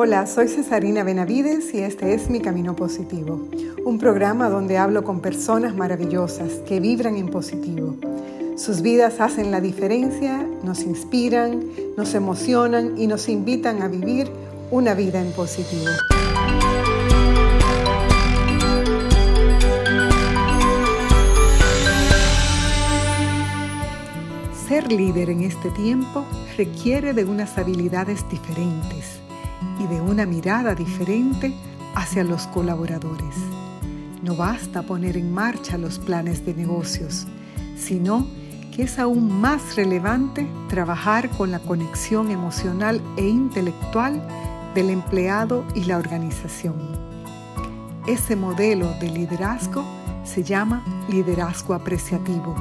Hola, soy Cesarina Benavides y este es Mi Camino Positivo, un programa donde hablo con personas maravillosas que vibran en positivo. Sus vidas hacen la diferencia, nos inspiran, nos emocionan y nos invitan a vivir una vida en positivo. Ser líder en este tiempo requiere de unas habilidades diferentes y de una mirada diferente hacia los colaboradores. No basta poner en marcha los planes de negocios, sino que es aún más relevante trabajar con la conexión emocional e intelectual del empleado y la organización. Ese modelo de liderazgo se llama liderazgo apreciativo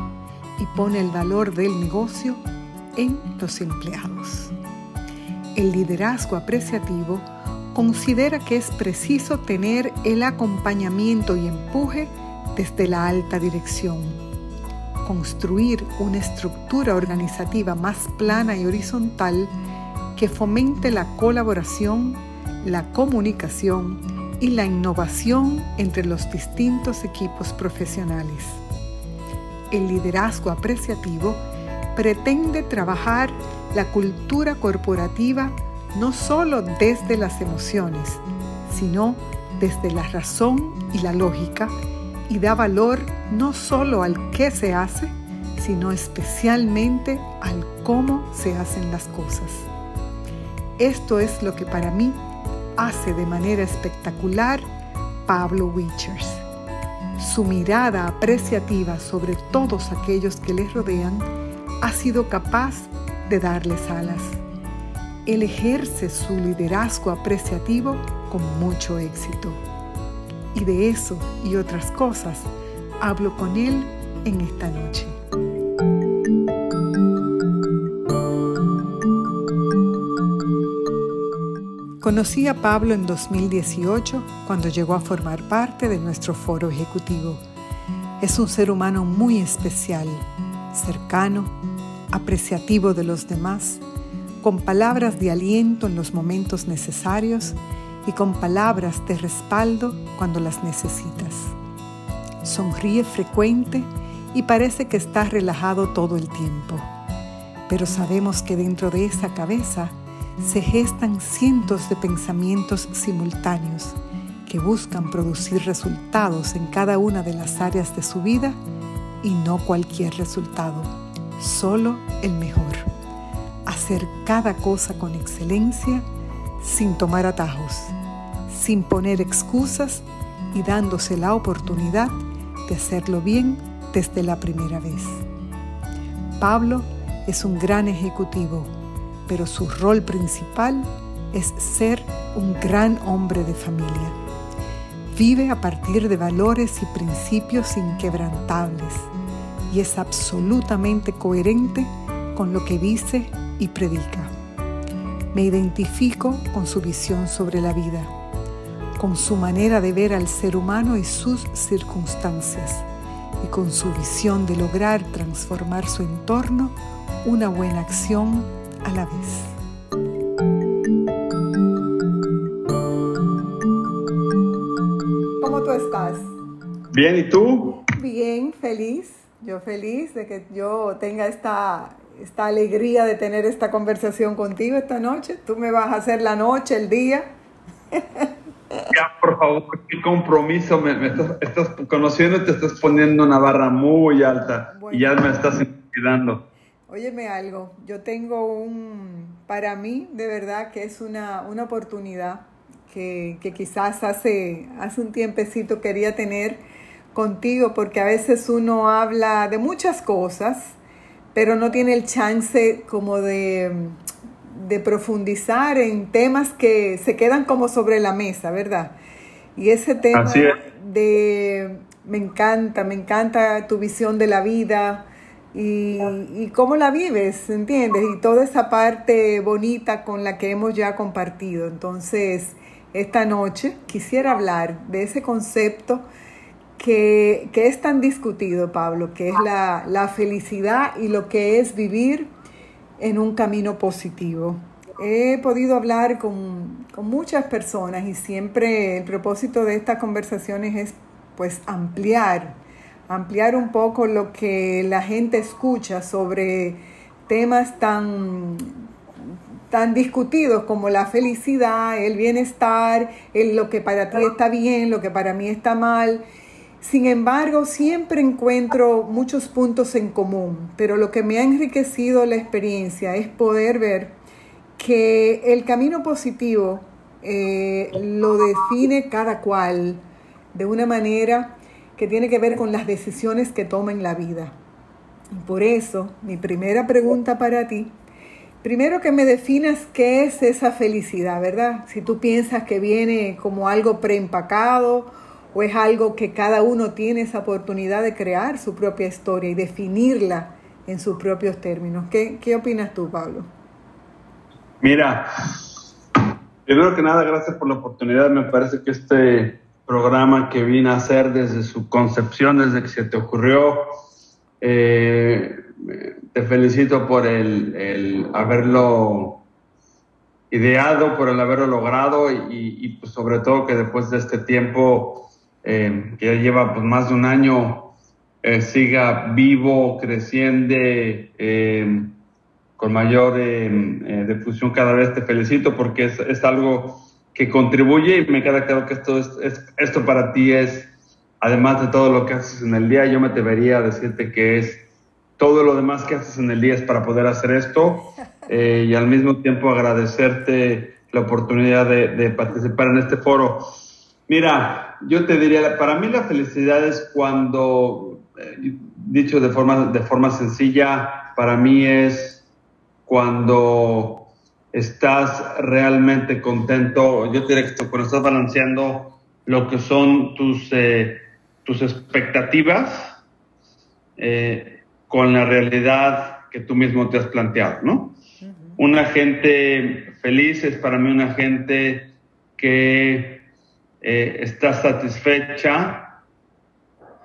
y pone el valor del negocio en los empleados. El liderazgo apreciativo considera que es preciso tener el acompañamiento y empuje desde la alta dirección, construir una estructura organizativa más plana y horizontal que fomente la colaboración, la comunicación y la innovación entre los distintos equipos profesionales. El liderazgo apreciativo pretende trabajar la cultura corporativa no solo desde las emociones, sino desde la razón y la lógica y da valor no solo al qué se hace, sino especialmente al cómo se hacen las cosas. Esto es lo que para mí hace de manera espectacular Pablo Wichers. Su mirada apreciativa sobre todos aquellos que les rodean ha sido capaz de darles alas. Él ejerce su liderazgo apreciativo con mucho éxito. Y de eso y otras cosas hablo con él en esta noche. Conocí a Pablo en 2018 cuando llegó a formar parte de nuestro foro ejecutivo. Es un ser humano muy especial, cercano, apreciativo de los demás, con palabras de aliento en los momentos necesarios y con palabras de respaldo cuando las necesitas. Sonríe frecuente y parece que está relajado todo el tiempo, pero sabemos que dentro de esa cabeza se gestan cientos de pensamientos simultáneos que buscan producir resultados en cada una de las áreas de su vida y no cualquier resultado, solo el mejor. Hacer cada cosa con excelencia sin tomar atajos, sin poner excusas y dándose la oportunidad de hacerlo bien desde la primera vez. Pablo es un gran ejecutivo pero su rol principal es ser un gran hombre de familia. Vive a partir de valores y principios inquebrantables y es absolutamente coherente con lo que dice y predica. Me identifico con su visión sobre la vida, con su manera de ver al ser humano y sus circunstancias y con su visión de lograr transformar su entorno una buena acción a la vez. ¿Cómo tú estás? Bien, ¿y tú? Bien, feliz. Yo feliz de que yo tenga esta, esta alegría de tener esta conversación contigo esta noche. Tú me vas a hacer la noche, el día. Ya, por favor, qué compromiso. Me, estás, estás, conociendo, te estás poniendo una barra muy alta y ya me estás intimidando. Óyeme algo, yo tengo un, para mí de verdad que es una, una oportunidad que, que, quizás hace, hace un tiempecito quería tener contigo, porque a veces uno habla de muchas cosas, pero no tiene el chance como de, de profundizar en temas que se quedan como sobre la mesa, ¿verdad? Y ese tema de, me encanta, me encanta tu visión de la vida, y, cómo la vives, ¿entiendes? Y toda esa parte bonita con la que hemos ya compartido. Entonces, esta noche quisiera hablar de ese concepto que, es tan discutido, Pablo, que es la, felicidad y lo que es vivir en un camino positivo. he podido hablar con, con, muchas personas y siempre el propósito de estas conversaciones es pues ampliar, ampliar un poco lo que la gente escucha sobre temas tan, tan discutidos como la felicidad, el bienestar, el, lo que para ti está bien, lo que para mí está mal. Sin embargo, siempre encuentro muchos puntos en común, pero lo que me ha enriquecido la experiencia es poder ver que el camino positivo eh, lo define cada cual de una manera que tiene que ver con las decisiones que toma en la vida. Por eso, mi primera pregunta para ti, primero que me definas qué es esa felicidad, ¿verdad? Si tú piensas que viene como algo preempacado o es algo que cada uno tiene esa oportunidad de crear su propia historia y definirla en sus propios términos. ¿Qué, qué opinas tú, Pablo? Mira, primero que nada, gracias por la oportunidad. Me parece que este programa que vine a hacer desde su concepción, desde que se te ocurrió, eh, te felicito por el, haberlo ideado, por el haberlo logrado y, pues sobre todo que después de este tiempo eh, que ya lleva pues más de un año eh, siga vivo, creciendo con mayor eh, eh, difusión cada vez. Te felicito porque es, es, algo que contribuye y me queda claro que esto, es, esto para ti es, además de todo lo que haces en el día, yo me debería decirte que es todo lo demás que haces en el día es para poder hacer esto eh, y al mismo tiempo agradecerte la oportunidad de, de, participar en este foro. Mira, yo te diría, para mí la felicidad es cuando, dicho de forma, de forma sencilla, para mí es cuando estás realmente contento, yo te diría que cuando estás balanceando lo que son tus, eh, tus expectativas eh, con la realidad que tú mismo te has planteado, ¿no? Una gente feliz es para mí una gente que eh, está satisfecha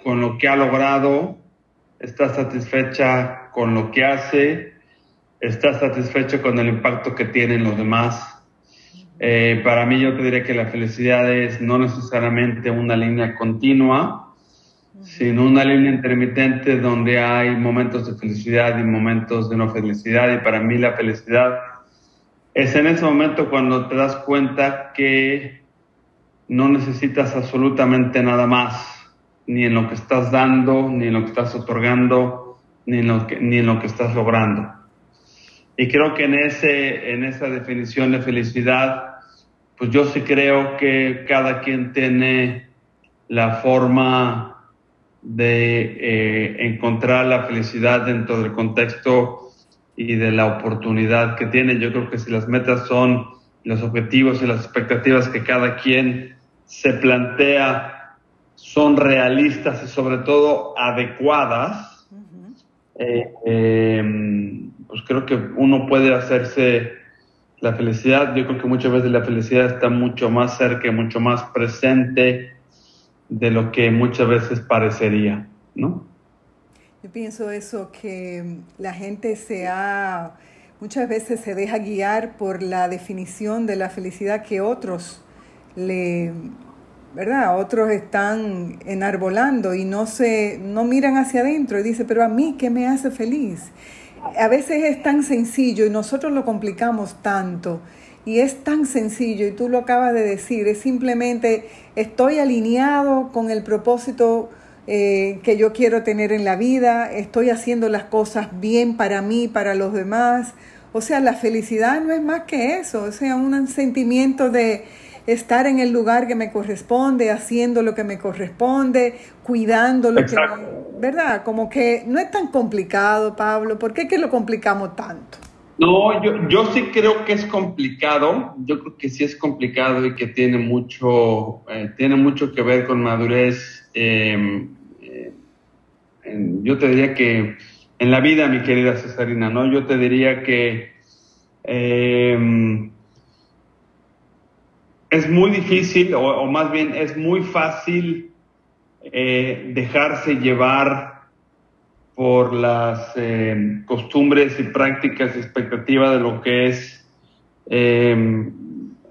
con lo que ha logrado, está satisfecha con lo que hace, estás satisfecho con el impacto que tienen los demás. Eh, para mí yo te diré que la felicidad es no necesariamente una línea continua, sino una línea intermitente donde hay momentos de felicidad y momentos de no felicidad. Y para mí la felicidad es en ese momento cuando te das cuenta que no necesitas absolutamente nada más, ni en lo que estás dando, ni en lo que estás otorgando, ni en lo que, ni en lo que estás logrando. Y creo que en, ese, en esa definición de felicidad, pues yo sí creo que cada quien tiene la forma de eh, encontrar la felicidad dentro del contexto y de la oportunidad que tiene. Yo creo que si las metas son los objetivos y las expectativas que cada quien se plantea son realistas y sobre todo adecuadas, eh, eh, pues creo que uno puede hacerse la felicidad. Yo creo que muchas veces la felicidad está mucho más cerca, mucho más presente de lo que muchas veces parecería, ¿no? Yo pienso eso, que la gente se ha, muchas veces se deja guiar por la definición de la felicidad que otros le, ¿verdad? Otros están enarbolando y no se, no miran hacia adentro y dicen, pero a mí, ¿qué me hace feliz? a veces es tan sencillo y nosotros lo complicamos tanto. Y es tan sencillo, y tú lo acabas de decir, es simplemente estoy alineado con el propósito eh, que yo quiero tener en la vida, estoy haciendo las cosas bien para mí, para los demás. O sea, la felicidad no es más que eso, o sea, un sentimiento de, estar en el lugar que me corresponde, haciendo lo que me corresponde, cuidando lo que ¿verdad? Como que no es tan complicado, Pablo. ¿Por qué que lo complicamos tanto? No, yo, yo sí creo que es complicado. Yo creo que sí es complicado y que tiene mucho, eh, tiene mucho que ver con madurez. Em, eh, yo te diría que en la vida, mi querida Cesarina, ¿no? Yo te diría que eh, es muy difícil, o, más bien es muy fácil eh, dejarse llevar por las eh, costumbres y prácticas y expectativas de lo que es eh,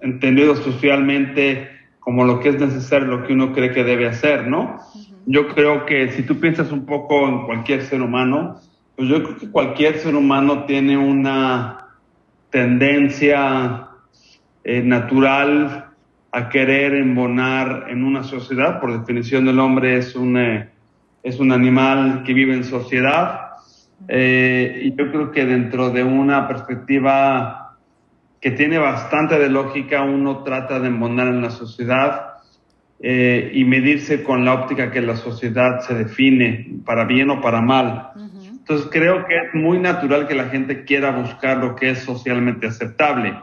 entendido socialmente como lo que es necesario, lo que uno cree que debe hacer, ¿no? Yo creo que si tú piensas un poco en cualquier ser humano, pues yo creo que cualquier ser humano tiene una tendencia natural a querer embonar en una sociedad. Por definición, el hombre es un, eh, es un animal que vive en sociedad. Eh, y yo creo que dentro de una perspectiva que tiene bastante de lógica, uno trata de embonar en la sociedad y medirse con la óptica que la sociedad se define, para bien o para mal. Entonces creo que es muy natural que la gente quiera buscar lo que es socialmente aceptable.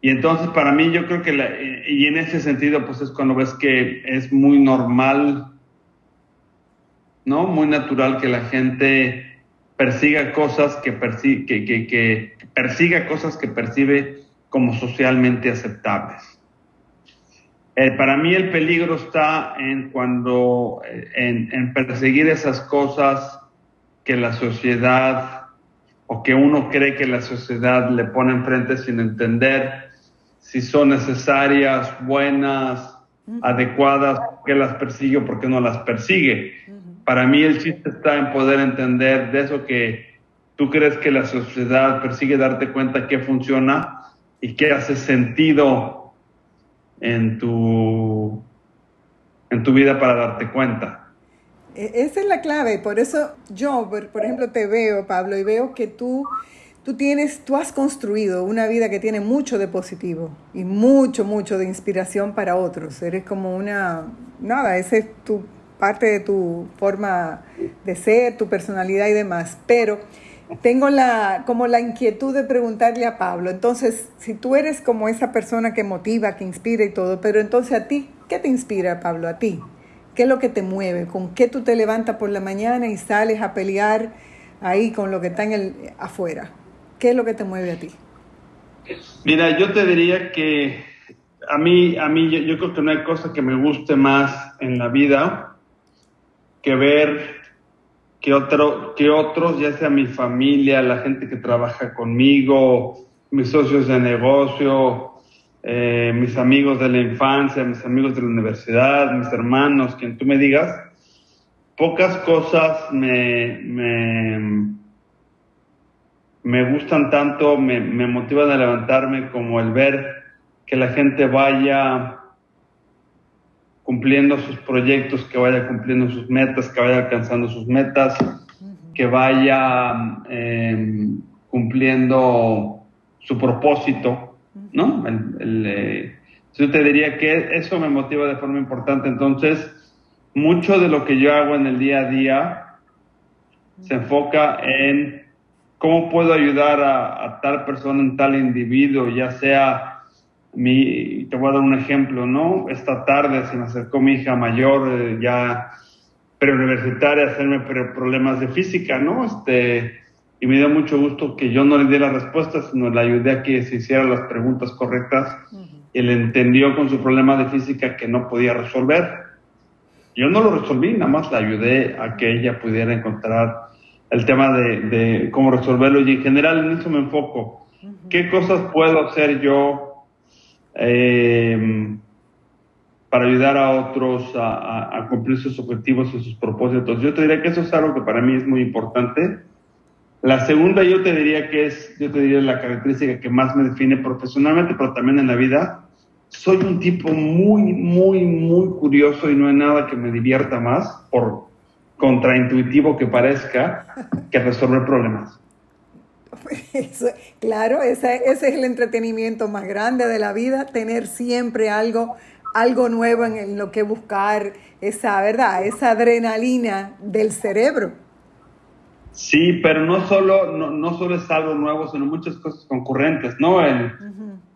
Y entonces para mí yo creo que, y en ese sentido, pues es cuando ves que es muy normal, ¿no? Muy natural que la gente persiga cosas que, que, que, persiga cosas que percibe como socialmente aceptables. Eh, para mí el peligro está en cuando, eh, en perseguir esas cosas que la sociedad o que uno cree que la sociedad le pone enfrente sin entender si son necesarias, buenas, adecuadas, por qué las persigue o por qué no las persigue. Para mí el chiste está en poder entender de eso que tú crees que la sociedad persigue, darte cuenta qué funciona y qué hace sentido en tu, en tu vida para darte cuenta. E, esa es la clave, por eso yo, por, ejemplo, te veo, Pablo, y veo que tú, tú tienes, tú has construido una vida que tiene mucho de positivo y mucho, mucho de inspiración para otros. Eres como una, nada, esa es tu parte de tu forma de ser, tu personalidad y demás. Pero tengo la, como la inquietud de preguntarle a Pablo, entonces, si tú eres como esa persona que motiva, que inspira y todo, pero entonces a ti, ¿qué te inspira, Pablo, a ti? ¿Qué es lo que te mueve? ¿Con qué tú te levantas por la mañana y sales a pelear ahí con lo que está en el afuera? ¿Qué es lo que te mueve a ti? Mira, yo te diría que a mí, a mí yo, creo que no hay cosa que me guste más en la vida que ver que, otro, que otros, ya sea mi familia, la gente que trabaja conmigo, mis socios de negocio, eh, mis amigos de la infancia, mis amigos de la universidad, mis hermanos, quien tú me digas, pocas cosas me, gustan tanto, me, me motivan a levantarme como el ver que la gente vaya cumpliendo sus proyectos, que vaya cumpliendo sus metas, que vaya alcanzando sus metas, que vaya em, cumpliendo su propósito ¿no? Eh, yo te diría que eso me motiva de forma importante. Entonces, mucho de lo que yo hago en el día a día se enfoca en cómo puedo ayudar a, tal persona, en tal individuo, ya sea mi, te voy a dar un ejemplo, ¿no? Esta tarde se me acercó mi hija mayor, eh, ya preuniversitaria, a hacerme problemas de física, ¿no? Este, y me dio mucho gusto que yo no le di las respuestas, sino le ayudé a que se hiciera las preguntas correctas. y Él entendió con su problema de física que no podía resolver. Yo no lo resolví, nada más le ayudé a que ella pudiera encontrar el tema de, cómo resolverlo y en general en eso me enfoco. ¿Qué cosas puedo hacer yo eh, para ayudar a otros a, a cumplir sus objetivos y sus propósitos? Yo te diría que eso es algo que para mí es muy importante la segunda yo te diría que es, yo te diría la característica que más me define profesionalmente, pero también en la vida. Soy un tipo muy, muy, muy curioso y no hay nada que me divierta más, por contraintuitivo que parezca, que resolver problemas. claro, ese, ese, es el entretenimiento más grande de la vida, tener siempre algo, algo nuevo en lo que buscar, esa verdad, esa adrenalina del cerebro. Sí, pero no solo, no, no, solo es algo nuevo, sino muchas cosas concurrentes, ¿no?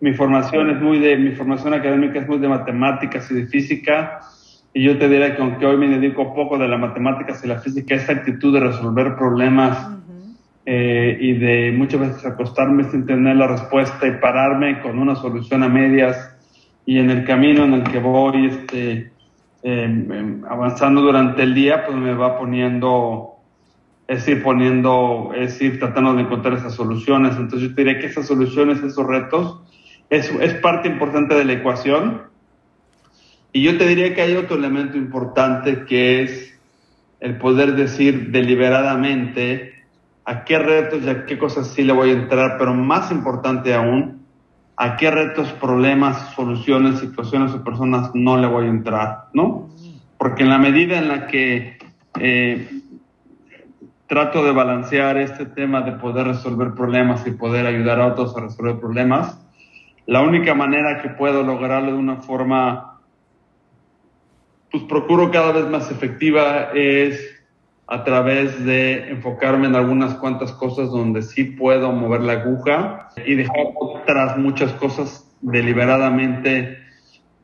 Mi formación es muy de, mi formación académica es muy de matemáticas y de física, y yo te diría que aunque hoy me dedico poco de las matemáticas y la física, esa actitud de resolver problemas eh, y de muchas veces acostarme sin tener la respuesta y pararme con una solución a medias y en el camino en el que voy este, em, em, avanzando durante el día, pues me va poniendo es ir poniendo, es ir tratando de encontrar esas soluciones. Entonces yo diría que esas soluciones, esos retos, es, es parte importante de la ecuación. Y yo te diría que hay otro elemento importante que es el poder decir deliberadamente a qué retos y a qué cosas sí le voy a entrar, pero más importante aún, a qué retos, problemas, soluciones, situaciones o personas no le voy a entrar, ¿no? Porque en la medida en la que eh, trato de balancear este tema de poder resolver problemas y poder ayudar a otros a resolver problemas, la única manera que puedo lograrlo de una forma, pues procuro cada vez más efectiva es a través de enfocarme en algunas cuantas cosas donde sí puedo mover la aguja y dejar otras muchas cosas deliberadamente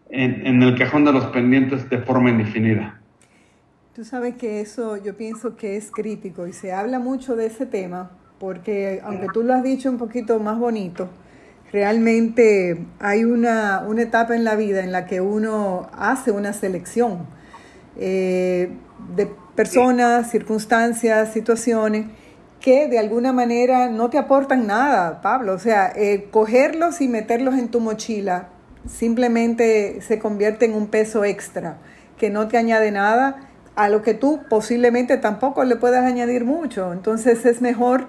en, en el cajón de los pendientes de forma indefinida. Tú sabes que eso yo pienso que es crítico y se habla mucho de ese tema porque aunque tú lo has dicho un poquito más bonito, realmente hay una, una etapa en la vida en la que uno hace una selección eh, de personas, circunstancias, situaciones que de alguna manera no te aportan nada, Pablo. O sea, eh, cogerlos y meterlos en tu mochila simplemente se convierte en un peso extra que no te añade nada a lo que tú posiblemente tampoco le puedas añadir mucho. Entonces es mejor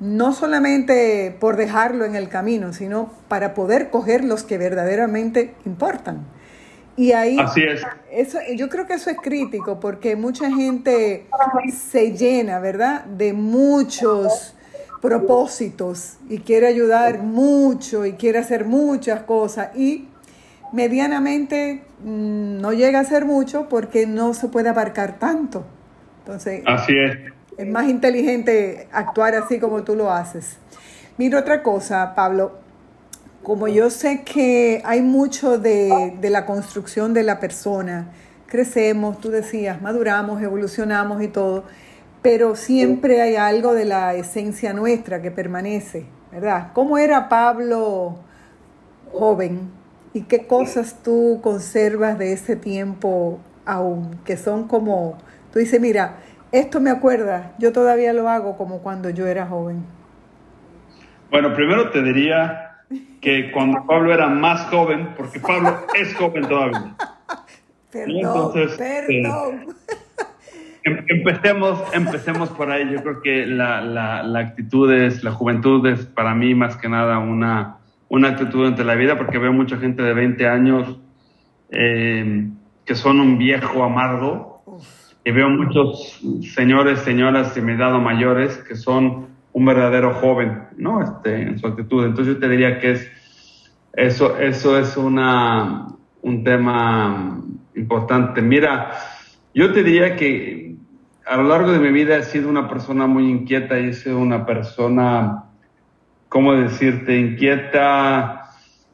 no solamente por dejarlo en el camino, sino para poder coger los que verdaderamente importan. Y ahí, Así es. Eso, yo creo que eso es crítico porque mucha gente se llena, ¿verdad?, de muchos propósitos y quiere ayudar mucho y quiere hacer muchas cosas y medianamente mm, no llega a ser mucho porque no se puede abarcar tanto. Entonces, así es. Es más inteligente actuar así como tú lo haces. Mira otra cosa, Pablo. Como yo sé que hay mucho de, de la construcción de la persona, crecemos, tú decías, maduramos, evolucionamos y todo, pero siempre hay algo de la esencia nuestra que permanece, ¿verdad? ¿Cómo era Pablo joven? ¿Y qué cosas tú conservas de ese tiempo aún? Que son como, tú dices, mira, esto me acuerda, yo todavía lo hago como cuando yo era joven. Bueno, primero te diría que cuando Pablo era más joven, porque Pablo es joven todavía. Perdón, perdón. Eh, empecemos, empecemos por ahí. Yo creo que la, la, la actitud es, la juventud es para mí más que nada una, una actitud ante la vida, porque veo mucha gente de 20 años eh, que son un viejo amargo, y veo muchos señores, señoras de mi edad o mayores que son un verdadero joven, ¿no? Este, en su actitud. Entonces yo te diría que es, eso, eso es una, un tema importante. Mira, yo te diría que a lo largo de mi vida he sido una persona muy inquieta he sido una persona ¿cómo decirte? Inquieta,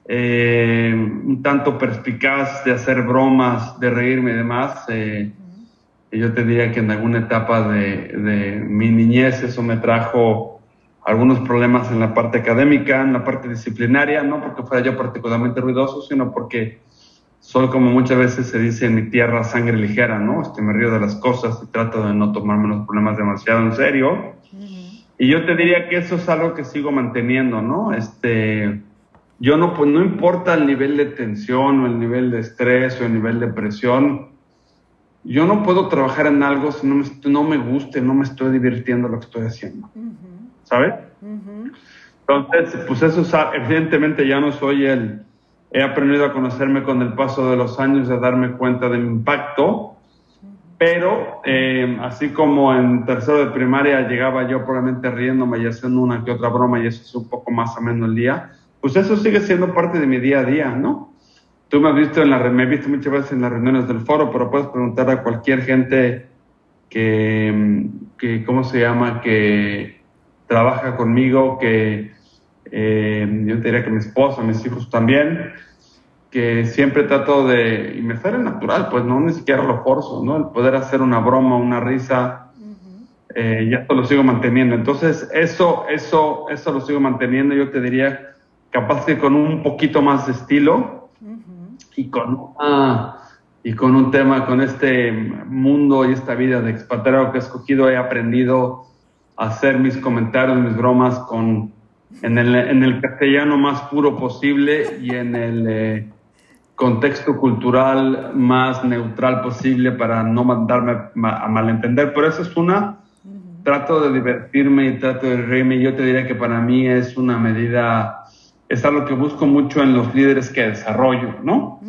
eh, un tanto perspicaz de hacer bromas, de reírme y demás. Eh, yo te diría que en alguna etapa de, de, mi niñez eso me trajo algunos problemas en la parte académica, en la parte disciplinaria, no porque fuera yo particularmente ruidoso, sino porque soy como muchas veces se dice en mi tierra sangre ligera, ¿no? Este, me río de las cosas y trato de no tomarme los problemas demasiado en serio. Y yo te diría que eso es algo que sigo manteniendo, ¿no? Este, yo no, pues no importa el nivel de tensión o el nivel de estrés o el nivel de presión, yo no puedo trabajar en algo si no me, no me guste, no me estoy divirtiendo lo que estoy haciendo, uh -huh. ¿sabes? Uh -huh. Entonces, pues eso, evidentemente ya no soy el, he aprendido a conocerme con el paso de los años, a darme cuenta del impacto, pero eh, así como en tercero de primaria llegaba yo probablemente riéndome y haciendo una que otra broma y eso es un poco más o menos el día, pues eso sigue siendo parte de mi día a día, ¿no? Tú me has visto en la me he visto muchas veces en las reuniones del foro, pero puedes preguntar a cualquier gente que, que ¿cómo se llama? Que trabaja conmigo, que eh, yo te diría que mi esposa, mis hijos también, que siempre trato de, y me sale natural, pues no, ni siquiera lo forzo, ¿no? El poder hacer una broma, una risa, uh -huh. eh, y esto lo sigo manteniendo. Entonces, eso, eso, eso lo sigo manteniendo, yo te diría, capaz que con un poquito más de estilo. Y con una, y con un tema, con este mundo y esta vida de expatriado que he escogido, he aprendido hacer mis comentarios, mis bromas con, en, el, en el castellano más puro posible y en el eh, contexto cultural más neutral posible para no mandarme a malentender. Por eso es una, trato de divertirme y trato de reírme. Yo te diría que para mí es una medida, es algo que busco mucho en los líderes que desarrollo, ¿no?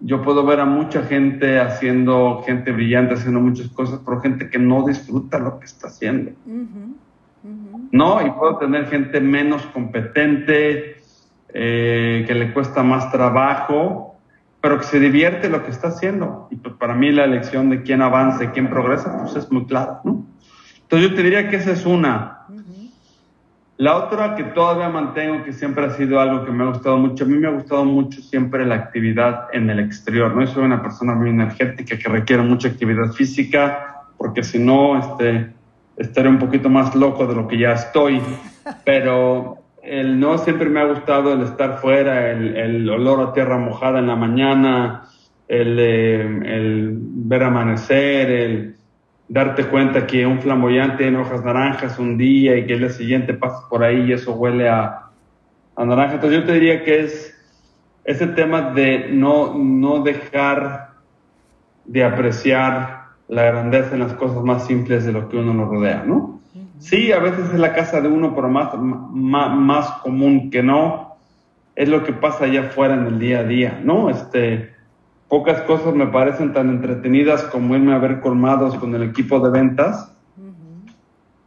Yo puedo ver a mucha gente haciendo, gente brillante haciendo muchas cosas, pero gente que no disfruta lo que está haciendo. ¿no? Y puedo tener gente menos competente, eh, que le cuesta más trabajo, pero que se divierte lo que está haciendo. Y pues para mí la elección de quién avanza y quién progresa, pues es muy clara, ¿no? Entonces yo te diría que esa es una. La otra que todavía mantengo, que siempre ha sido algo que me ha gustado mucho, a mí me ha gustado mucho siempre la actividad en el exterior, ¿no? Soy una persona muy energética que requiere mucha actividad física, porque si no, este, estaré un poquito más loco de lo que ya estoy, pero el no siempre me ha gustado el estar fuera, el, olor a tierra mojada en la mañana, el, el, ver amanecer, el darte cuenta que un flamboyante en hojas naranjas un día y que el día siguiente pasas por ahí y eso huele a, a naranja. Entonces yo te diría que es ese tema de no, no dejar de apreciar la grandeza en las cosas más simples de lo que uno nos rodea, ¿no? Sí, a veces es la casa de uno, pero más, más, común que no, es lo que pasa allá afuera en el día a día, ¿no? Este, pocas cosas me parecen tan entretenidas como irme a ver colmados con el equipo de ventas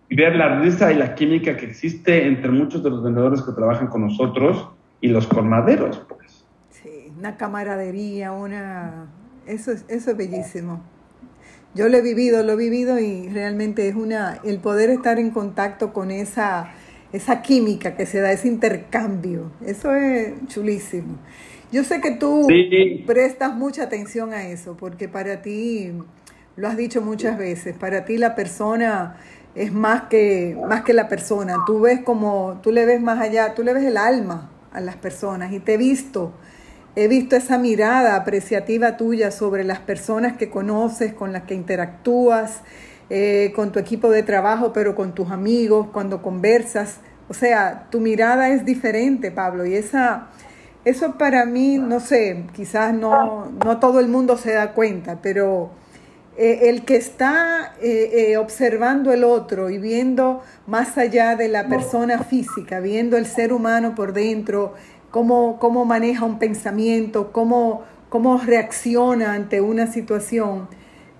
y ver la risa y la química que existe entre muchos de los vendedores que trabajan con nosotros y los colmaderos, pues. Sí, una camaradería, una... Eso es, eso es bellísimo. Yo lo he vivido, lo he vivido y realmente es una, el poder estar en contacto con esa, esa química que se da, ese intercambio, eso es chulísimo. Yo sé que tú prestas mucha atención a eso, porque para ti, lo has dicho muchas veces, para ti la persona es más que, más que la persona. Tú ves como, tú le ves más allá, tú le ves el alma a las personas y te he visto He visto esa mirada apreciativa tuya sobre las personas que conoces, con las que interactúas, eh, con tu equipo de trabajo, pero con tus amigos, cuando conversas. O sea, tu mirada es diferente, Pablo, y esa, eso para mí, no sé, quizás no, no todo el mundo se da cuenta, pero eh, el que está eh, observando el otro y viendo más allá de la persona física, viendo el ser humano por dentro, cómo, cómo maneja un pensamiento, cómo, cómo reacciona ante una situación,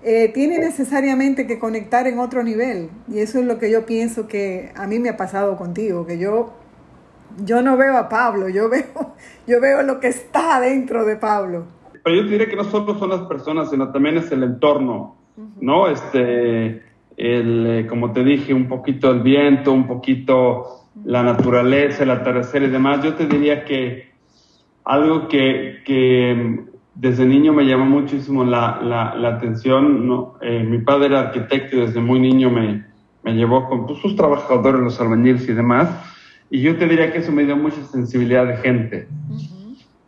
eh, tiene necesariamente que conectar en otro nivel. Y eso es lo que yo pienso que a mí me ha pasado contigo, que yo, yo no veo a Pablo, yo veo, yo veo lo que está dentro de Pablo. Pero yo diría que no solo son las personas, sino también es el entorno, ¿no? Este, el, eh, como te dije, un poquito el viento, un poquito la naturaleza, el atardecer y demás, yo te diría que algo que, desde niño me llamó muchísimo la, la, atención, ¿no? Eh, mi padre era arquitecto y desde muy niño me, me llevó con pues, sus trabajadores, los albañiles y demás, y yo te diría que eso me dio mucha sensibilidad de gente.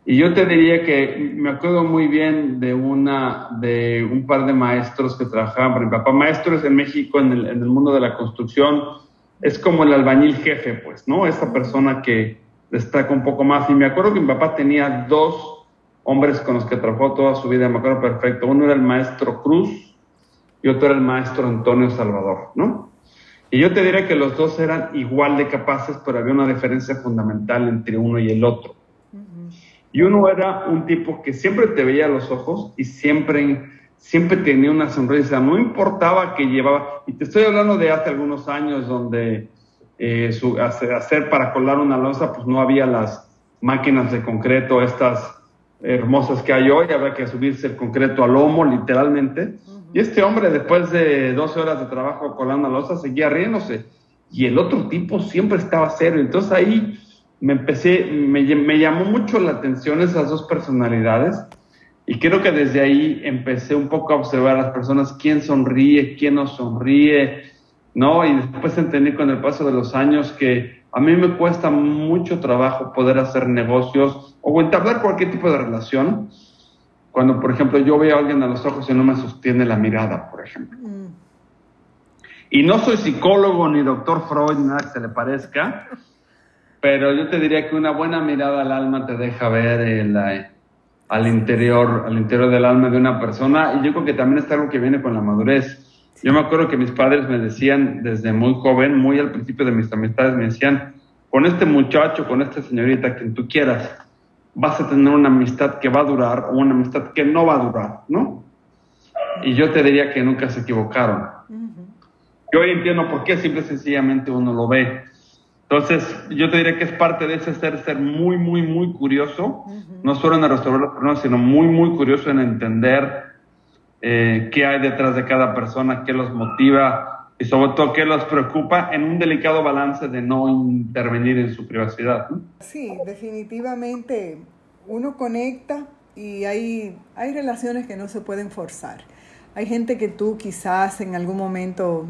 Y yo te diría que me acuerdo muy bien de una, de un par de maestros que trabajaban para mi papá, maestros en México en el, en el mundo de la construcción, es como el albañil jefe, pues, ¿no? Esa persona que destaca un poco más. Y me acuerdo que mi papá tenía dos hombres con los que trabajó toda su vida, me acuerdo perfecto. Uno era el maestro Cruz y otro era el maestro Antonio Salvador, ¿no? Y yo te diría que los dos eran igual de capaces, pero había una diferencia fundamental entre uno y el otro. Y uno era un tipo que siempre te veía a los ojos y siempre siempre tenía una sonrisa, no importaba que llevaba, y te estoy hablando de hace algunos años donde eh, su, hacer, para colar una losa, pues no había las máquinas de concreto, estas hermosas que hay hoy, había que subirse el concreto al lomo, literalmente. Y este hombre, después de 12 horas de trabajo colando la losa, seguía riéndose. Y el otro tipo siempre estaba serio. Entonces ahí me empecé, me, me llamó mucho la atención esas dos personalidades y creo que desde ahí empecé un poco a observar a las personas, quién sonríe, quién no sonríe, ¿no? Y después entendí con el paso de los años que a mí me cuesta mucho trabajo poder hacer negocios o entablar cualquier tipo de relación cuando, por ejemplo, yo veo a alguien a los ojos y no me sostiene la mirada, por ejemplo. Mm. Y no soy psicólogo ni doctor Freud, nada que se le parezca, pero yo te diría que una buena mirada al alma te deja ver el, al interior, al interior del alma de una persona. Y yo creo que también es algo que viene con la madurez. Yo me acuerdo que mis padres me decían desde muy joven, muy al principio de mis amistades, me decían, con este muchacho, con esta señorita, quien tú quieras, vas a tener una amistad que va a durar o una amistad que no va a durar, ¿no? Y yo te diría que nunca se equivocaron. Yo entiendo por qué, simple y sencillamente uno lo ve. Entonces, yo te diría que es parte de ese ser, ser muy, muy, muy curioso, no solo en resolver los problemas, sino muy, muy curioso en entender eh, qué hay detrás de cada persona, qué los motiva y sobre todo qué los preocupa en un delicado balance de no intervenir en su privacidad. Sí, definitivamente uno conecta y hay, hay relaciones que no se pueden forzar. Hay gente que tú quizás en algún momento,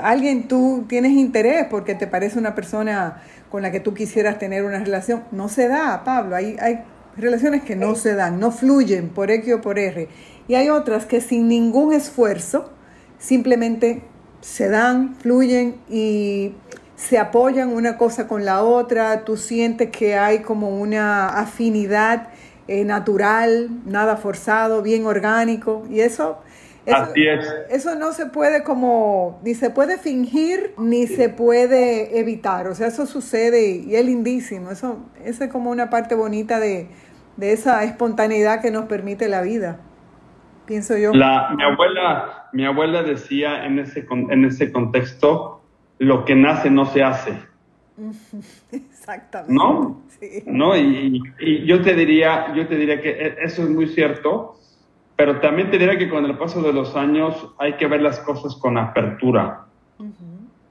alguien tú tienes interés porque te parece una persona con la que tú quisieras tener una relación. No se da, Pablo. Hay, hay relaciones que no se dan, no fluyen por X o por R. Y hay otras que sin ningún esfuerzo simplemente se dan, fluyen y se apoyan una cosa con la otra. Tú sientes que hay como una afinidad eh, natural, nada forzado, bien orgánico. Y eso, eso, eso no se puede como, ni se puede fingir, ni se puede evitar. O sea, eso sucede y, es lindísimo. Eso, eso es como una parte bonita de, de esa espontaneidad que nos permite la vida. Pienso yo. La, mi, abuela, mi abuela decía en ese, en ese contexto, lo que nace no se hace. Exactamente. ¿No? Sí. ¿No? Y, yo te diría, yo te diría que e, eso es muy cierto, pero también te diría que con el paso de los años hay que ver las cosas con apertura.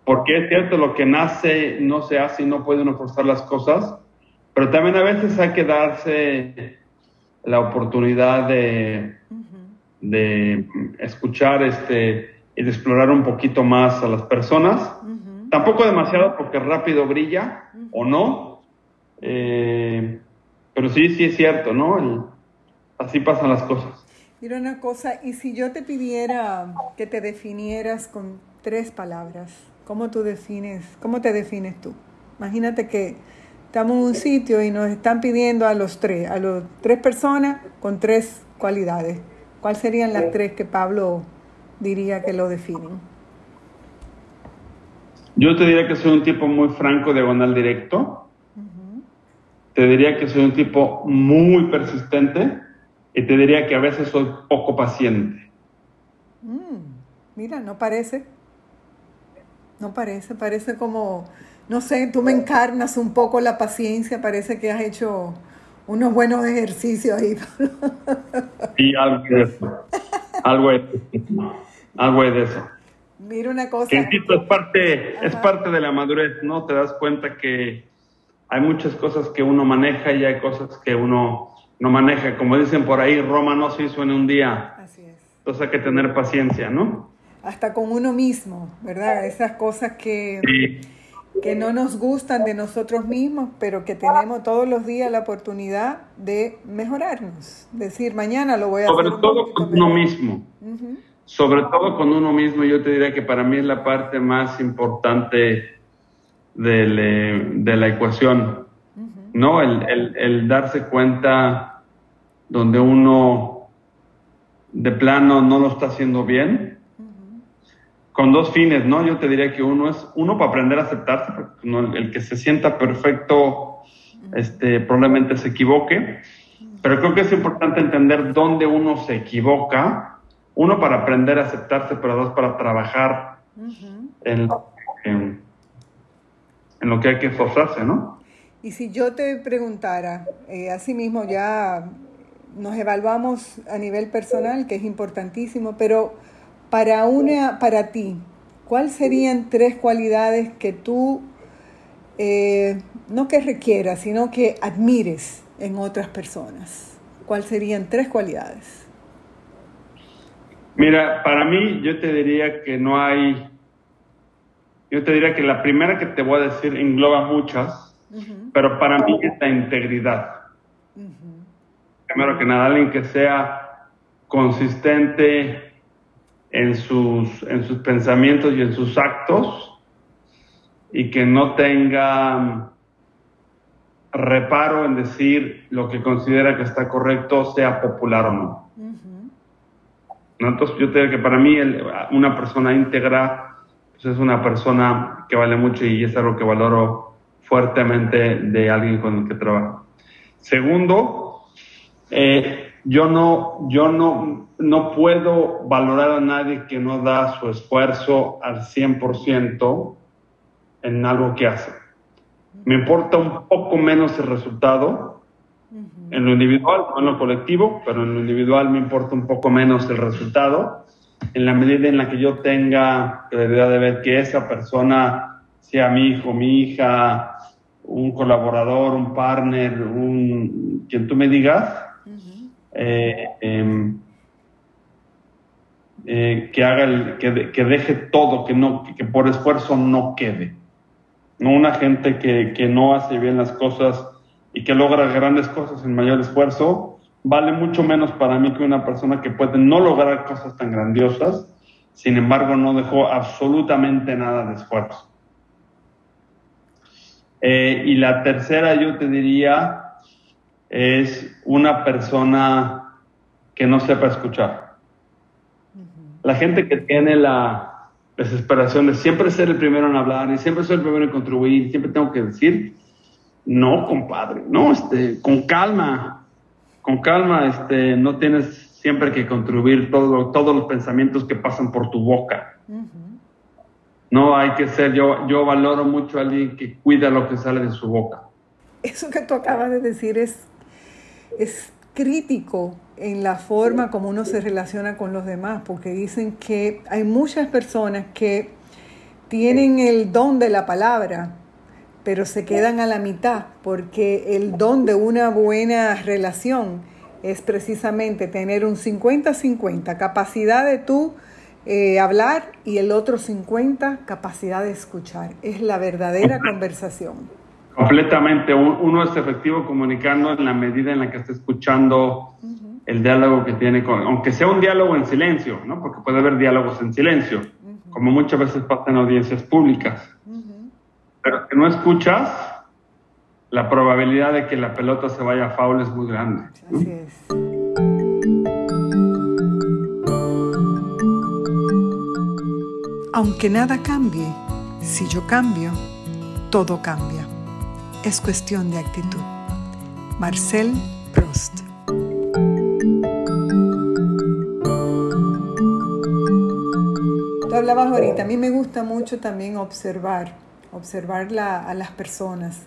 Porque es cierto, lo que nace no se hace y no puede uno forzar las cosas, pero también a veces hay que darse la oportunidad de, de escuchar este, y de explorar un poquito más a las personas. Tampoco demasiado porque rápido brilla o no, eh, pero sí, sí es cierto, ¿no? así pasan las cosas. Mira una cosa, y si yo te pidiera que te definieras con tres palabras, ¿cómo tú defines, cómo te defines tú? Imagínate que estamos en un sitio y nos están pidiendo a los tres, a los tres personas con tres cualidades. ¿Cuáles serían las tres que Pablo diría que lo definen? Yo te diría que soy un tipo muy franco, diagonal directo. Te diría que soy un tipo muy persistente y te diría que a veces soy poco paciente. Mm, mira, no parece. No parece, parece como, no sé, tú me encarnas un poco la paciencia, parece que has hecho unos buenos ejercicios ahí. sí, algo de eso. Algo de eso. Algo de eso. Mira una cosa. Que es parte, es parte de la madurez, ¿no? Te das cuenta que hay muchas cosas que uno maneja y hay cosas que uno no maneja. Como dicen por ahí, Roma no se hizo en un día. Así es. Entonces hay que tener paciencia, ¿no? Hasta con uno mismo, ¿verdad? Esas cosas que, que no nos gustan de nosotros mismos, pero que tenemos todos los días la oportunidad de mejorarnos. Decir, mañana lo voy a Sobre todo con uno mismo. Sobre todo con uno mismo, yo te diría que para mí es la parte más importante de, la ecuación, ¿no? El, darse cuenta donde uno de plano no lo está haciendo bien, con dos fines, ¿no? Yo te diría que uno es, uno para aprender a aceptarse, el que se sienta perfecto, este, probablemente se equivoque, pero creo que es importante entender dónde uno se equivoca uno para aprender a aceptarse, pero dos para trabajar en, lo que hay que esforzarse, ¿no? Y si yo te preguntara, eh, así mismo ya nos evaluamos a nivel personal, que es importantísimo, pero para una, para ti, ¿cuáles serían tres cualidades que tú eh, no que requieras, sino que admires en otras personas? ¿Cuáles serían tres cualidades? Mira, para mí yo te diría que no hay, yo te diría que la primera que te voy a decir engloba muchas, pero para mí es la integridad. Primero que nada, alguien que sea consistente en sus, en sus pensamientos y en sus actos y que no tenga reparo en decir lo que considera que está correcto, sea popular o no. Entonces yo te digo que para mí una persona íntegra pues, es una persona que vale mucho y es algo que valoro fuertemente de alguien con el que trabajo. Segundo, eh, yo no, yo no, no puedo valorar a nadie que no da su esfuerzo al 100% en algo que hace. Me importa un poco menos el resultado en lo individual, no en lo colectivo, pero en lo individual me importa un poco menos el resultado. En la medida en la que yo tenga claridad de ver que esa persona, sea mi hijo, mi hija, un colaborador, un partner, un quien tú me digas, eh, em, eh, que haga el, que, que, deje todo, que no, que por esfuerzo no quede. No una gente que, que no hace bien las cosas y que logra grandes cosas en mayor esfuerzo, vale mucho menos para mí que una persona que puede no lograr cosas tan grandiosas, sin embargo no dejó absolutamente nada de esfuerzo. Eh, y la tercera yo te diría es una persona que no sepa escuchar. La gente que tiene la desesperación de siempre ser el primero en hablar y siempre ser el primero en contribuir, siempre tengo que decir, no, compadre, no, este, con calma, con calma, este, no tienes siempre que contribuir todo, todos los pensamientos que pasan por tu boca. No hay que ser, yo, yo valoro mucho a alguien que cuida lo que sale de su boca. Eso que tú acabas de decir es, es crítico en la forma como uno se relaciona con los demás, porque dicen que hay muchas personas que tienen el don de la palabra, pero se quedan a la mitad, porque el don de una buena relación es precisamente tener un 50-50, capacidad de tú eh, hablar y el otro 50 capacidad de escuchar. Es la verdadera conversación. Completamente. Uno es efectivo comunicando en la medida en la que está escuchando el diálogo que tiene con, aunque sea un diálogo en silencio, ¿no? Porque puede haber diálogos en silencio, como muchas veces pasa en audiencias públicas. Pero que no escuchas, la probabilidad de que la pelota se vaya a foul es muy grande. Así es. Aunque nada cambie, si yo cambio, todo cambia. Es cuestión de actitud. Marcel Proust. Tú hablabas ahorita, a mí me gusta mucho también observar, observar a las personas.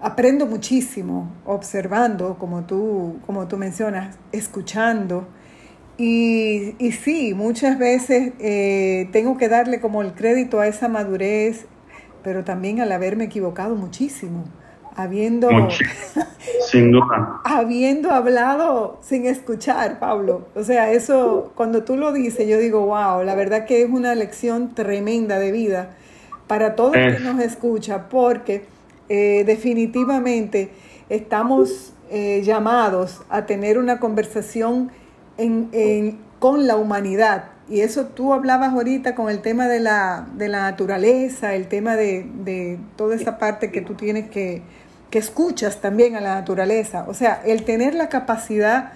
Aprendo muchísimo observando, como tú, como tú mencionas, escuchando y, y sí, muchas veces eh, tengo que darle como el crédito a esa madurez, pero también al haberme equivocado muchísimo, habiendo, sin duda. habiendo hablado sin escuchar, Pablo. O sea, eso, cuando tú lo dices, yo digo, wow, la verdad que es una lección tremenda de vida para todos los que nos escucha, porque eh, definitivamente estamos eh, llamados a tener una conversación con la humanidad. Y eso tú hablabas ahorita con el tema de la, de la naturaleza, el tema de, toda esa parte que tú tienes que, que escuchas también a la naturaleza. O sea, el tener la capacidad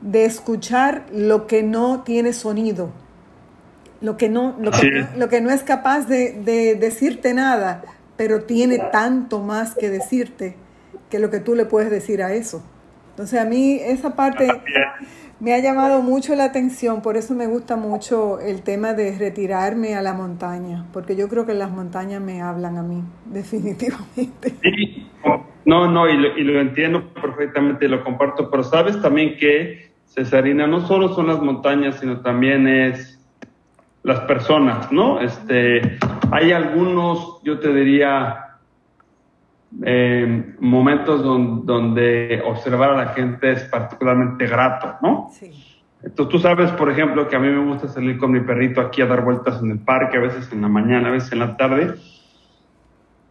de escuchar lo que no tiene sonido, lo que no, lo que, no, lo que no es capaz de, de, decirte nada, pero tiene tanto más que decirte que lo que tú le puedes decir a eso. Entonces a mí esa parte me ha llamado mucho la atención, por eso me gusta mucho el tema de retirarme a la montaña, porque yo creo que las montañas me hablan a mí, definitivamente. Sí, no, no, y lo, y lo entiendo perfectamente, lo comparto, pero sabes también que, Cesarina, no solo son las montañas, sino también es las personas, ¿no? Este, hay algunos, yo te diría, eh, momentos donde observar a la gente es particularmente grato, ¿no? Sí. Entonces tú sabes, por ejemplo, que a mí me gusta salir con mi perrito aquí a dar vueltas en el parque, a veces en la mañana, a veces en la tarde.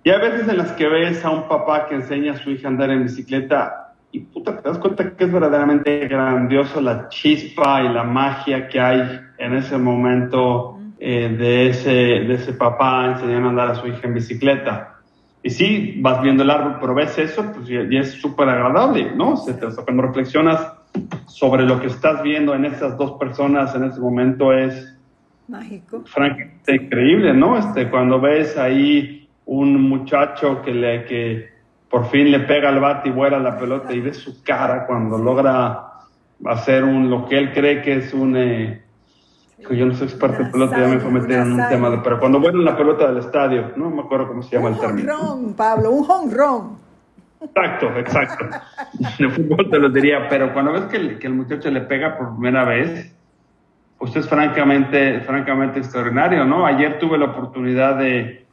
Y hay veces en las que ves a un papá que enseña a su hija a andar en bicicleta y puta, te das cuenta que es verdaderamente grandioso la chispa y la magia que hay en ese momento eh, de, ese, de ese papá enseñando a andar a su hija en bicicleta. Y sí, vas viendo el árbol, pero ves eso, pues es súper agradable, ¿no? Se te, cuando reflexionas sobre lo que estás viendo en esas dos personas en ese momento es mágico. Francamente increíble, ¿no? Este, cuando ves ahí un muchacho que le que por fin le pega al bate y vuela la pelota y ves su cara cuando logra hacer un lo que él cree que es un eh, yo no soy experto en pelota, ya me fue a meter en un tema, de, pero cuando vuela la pelota del estadio, no me acuerdo cómo se llama el término. Un home Pablo, un home run. Exacto, exacto. De fútbol te lo diría, pero cuando ves que el, que el muchacho le pega por primera vez, pues es francamente, francamente extraordinario, ¿no? Ayer tuve la oportunidad de,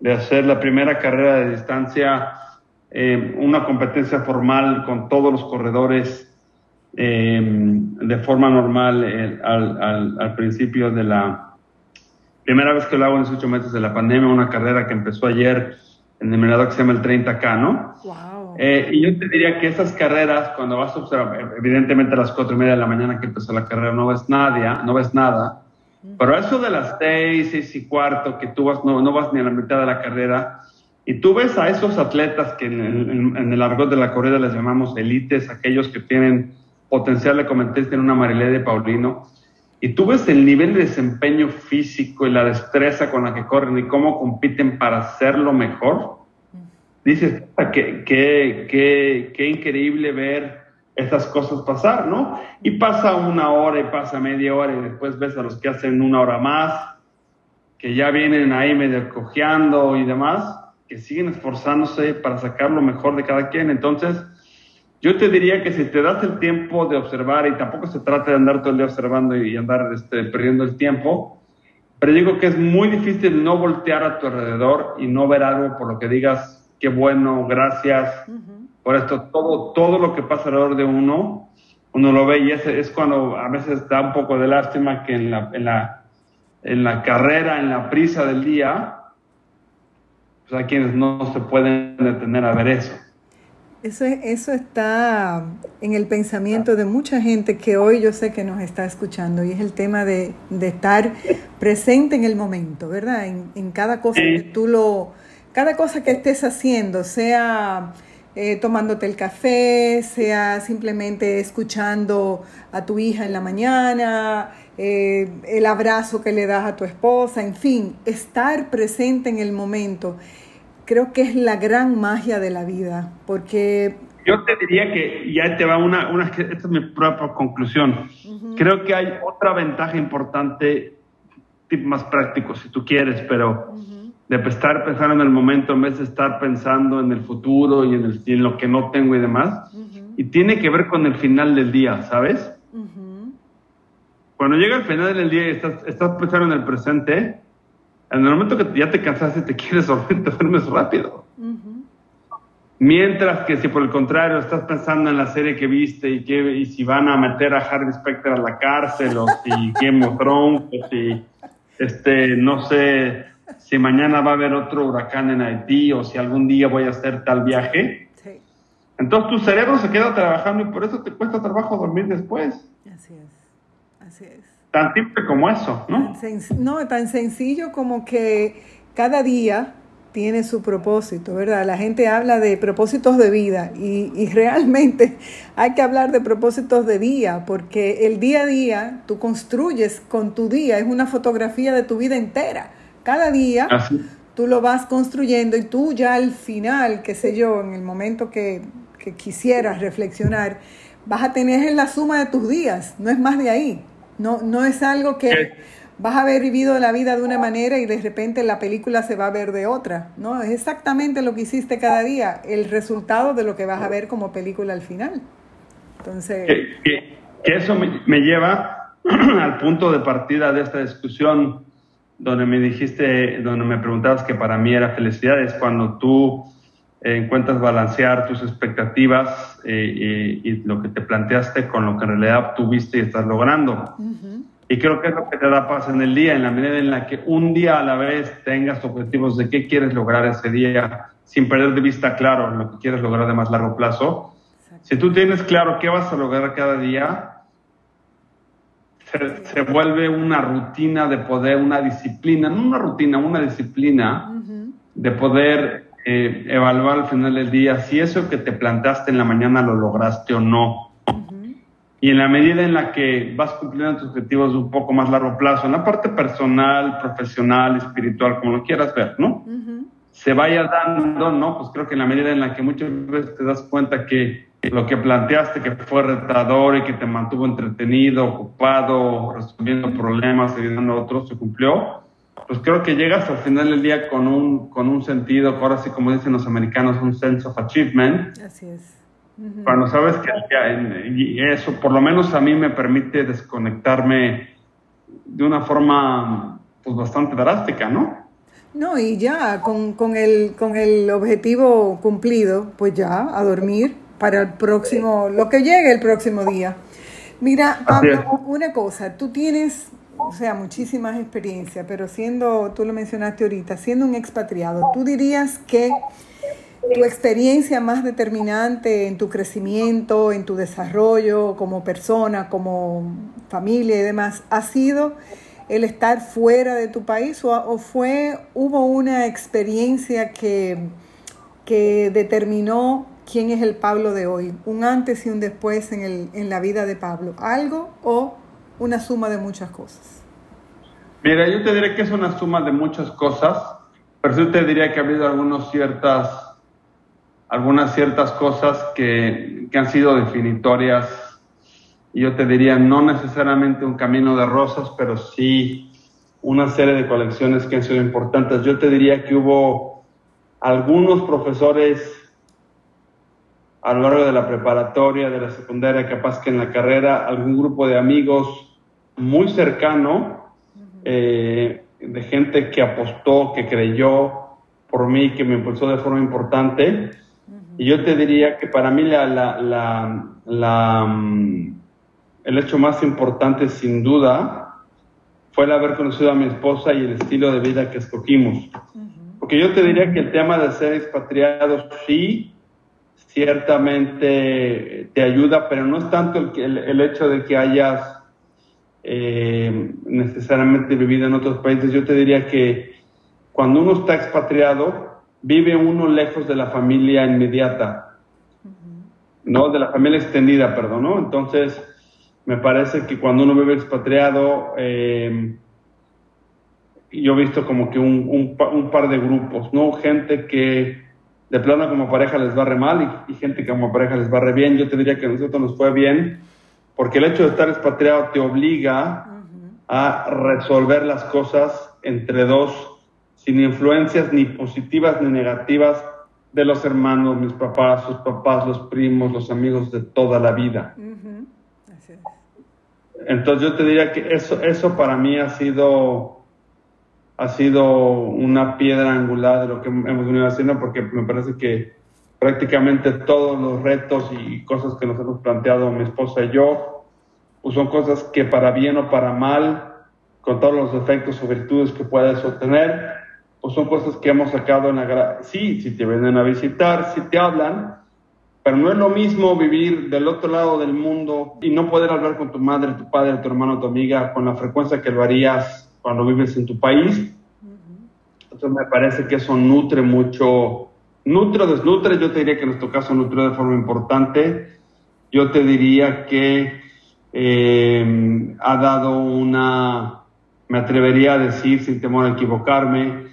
de hacer la primera carrera de distancia, eh, una competencia formal con todos los corredores eh, de forma normal eh, al, al, al, principio de la primera vez que lo hago en 18 meses de la pandemia, una carrera que empezó ayer en el menado que se llama el 30K, ¿no? Wow. Eh, y yo te diría que esas carreras, cuando vas a observar, evidentemente a las cuatro y media de la mañana que empezó la carrera no ves nada, no ves nada, pero eso de las seis, seis y cuarto, que tú vas, no, no vas ni a la mitad de la carrera, y tú ves a esos atletas que en el, en el argot de la corrida les llamamos elites, aquellos que tienen potencial de comentarse en una Marilé de Paulino, y tú ves el nivel de desempeño físico y la destreza con la que corren y cómo compiten para hacerlo mejor, dices, qué, qué, qué, qué increíble ver estas cosas pasar, ¿no? Y pasa una hora y pasa media hora y después ves a los que hacen una hora más, que ya vienen ahí medio cojeando y demás, que siguen esforzándose para sacar lo mejor de cada quien. Entonces, yo te diría que si te das el tiempo de observar, y tampoco se trata de andar todo el día observando y andar este, perdiendo el tiempo, pero digo que es muy difícil no voltear a tu alrededor y no ver algo por lo que digas, qué bueno, gracias uh -huh. por esto, todo, todo lo que pasa alrededor de uno, uno lo ve y es, es cuando a veces da un poco de lástima que en la, en la, en la carrera, en la prisa del día, pues hay quienes no se pueden detener a ver eso. Eso, eso está en el pensamiento de mucha gente que hoy yo sé que nos está escuchando y es el tema de, de estar presente en el momento, ¿verdad? En, en, cada cosa que tú lo, cada cosa que estés haciendo, sea eh, tomándote el café, sea simplemente escuchando a tu hija en la mañana, eh, el abrazo que le das a tu esposa, en fin, estar presente en el momento creo que es la gran magia de la vida, porque... Yo te diría que ya te va una, una esta es mi propia conclusión. Uh -huh. Creo que hay otra ventaja importante, más práctico si tú quieres, pero uh -huh. de estar pensando en el momento en vez de estar pensando en el futuro y en, el, y en lo que no tengo y demás. Uh -huh. Y tiene que ver con el final del día, ¿sabes? Cuando llega el final del día y estás, estás pensando en el presente, en el momento que ya te cansaste y te quieres dormir, te duermes rápido. Uh -huh. Mientras que si por el contrario estás pensando en la serie que viste y, que, y si van a meter a Harry Specter a la cárcel o si Game of Thrones o si, este, no sé, si mañana va a haber otro huracán en Haití o si algún día voy a hacer tal viaje. Sí. Entonces tu cerebro se queda trabajando y por eso te cuesta trabajo dormir después. Así es, así es tan simple como eso, ¿no? Tan no, tan sencillo como que cada día tiene su propósito, ¿verdad? La gente habla de propósitos de vida y, y, realmente hay que hablar de propósitos de día porque el día a día tú construyes con tu día, es una fotografía de tu vida entera. Cada día Así. tú lo vas construyendo y tú ya al final, qué sé yo, en el momento que, que quisieras reflexionar, vas a tener la suma de tus días, no es más de ahí. No, no es algo que vas a haber vivido la vida de una manera y de repente la película se va a ver de otra. No, es exactamente lo que hiciste cada día, el resultado de lo que vas a ver como película al final. Entonces... Que, que, que eso me, me lleva al punto de partida de esta discusión donde me dijiste, donde me preguntabas que para mí era felicidad, es cuando tú encuentras balancear tus expectativas eh, y, y, lo que te planteaste con lo que en realidad tuviste y estás logrando. Uh -huh. Y creo que es lo que te da paz en el día, en la medida en la que un día a la vez tengas objetivos de qué quieres lograr ese día, sin perder de vista claro lo que quieres lograr de más largo plazo. Si tú tienes claro qué vas a lograr cada día, se, vuelve una rutina de poder, una disciplina, no una rutina, una disciplina de poder eh, evaluar al final del día si eso que te plantaste en la mañana lo lograste o no. Y en la medida en la que vas cumpliendo tus objetivos de un poco más largo plazo, en la parte personal, profesional, espiritual, como lo quieras ver, ¿no? Se vaya dando, ¿no? Pues creo que en la medida en la que muchas veces te das cuenta que lo que planteaste que fue retador y que te mantuvo entretenido, ocupado, resolviendo problemas, ayudando a otros, se cumplió, pues creo que llegas al final del día con un, con un sentido, ahora sí como dicen los americanos, un sense of achievement. Así es. Cuando sabes que y eso por lo menos a mí me permite desconectarme de una forma pues bastante drástica, ¿no? No, y ya con, con, el, con el objetivo cumplido, pues ya a dormir para el próximo, lo que llegue el próximo día. Mira, Pablo, una cosa, tú tienes, o sea, muchísimas experiencias, pero siendo, tú lo mencionaste ahorita, siendo un expatriado, ¿tú dirías que tu experiencia más determinante en tu crecimiento, en tu desarrollo como persona, como familia y demás, ha sido el estar fuera de tu país o, o fue, hubo una experiencia que, que determinó quién es el Pablo de hoy, un antes y un después en, el, en la vida de Pablo, algo o una suma de muchas cosas. Mira, yo te diré que es una suma de muchas cosas, pero yo te diría que ha habido algunas ciertas, algunas ciertas cosas que, que han sido definitorias y yo te diría no necesariamente un camino de rosas, pero sí una serie de colecciones que han sido importantes. Yo te diría que hubo algunos profesores a lo largo de la preparatoria, de la secundaria, capaz que en la carrera, algún grupo de amigos muy cercano, eh, de gente que apostó, que creyó por mí, que me impulsó de forma importante. Y yo te diría que para mí la, la, la, mm, el hecho más importante, sin duda, fue el haber conocido a mi esposa y el estilo de vida que escogimos. Porque yo te diría que el tema de ser expatriado sí ciertamente te ayuda, pero no es tanto el, el, hecho de que hayas eh, necesariamente vivido en otros países. Yo te diría que cuando uno está expatriado, vive uno lejos de la familia inmediata, no de la familia extendida, perdón, ¿no? Entonces, me parece que cuando uno vive expatriado, eh, yo he visto como que un, un, un par de grupos, ¿no? Gente que de plano como pareja les va re mal y, gente que como pareja les va re bien. Yo te diría que a nosotros nos fue bien porque el hecho de estar expatriado te obliga a resolver las cosas entre dos sin influencias ni positivas ni negativas de los hermanos, mis papás, sus papás, los primos, los amigos de toda la vida. Entonces yo te diría que eso, eso para mí ha sido ha sido una piedra angular de lo que hemos venido haciendo porque me parece que prácticamente todos los retos y cosas que nos hemos planteado mi esposa y yo, pues son cosas que para bien o para mal, con todos los defectos o virtudes que puedes obtener, pues son cosas que hemos sacado en la... Sí, si te vienen a visitar, si te hablan, pero no es lo mismo vivir del otro lado del mundo y no poder hablar con tu madre, tu padre, tu hermano, tu amiga con la frecuencia que lo harías cuando vives en tu país. Entonces me parece que eso nutre mucho, nutre o desnutre, yo te diría que en nuestro caso nutre de forma importante. Yo te diría que eh, ha dado una, me atrevería a decir sin temor a equivocarme,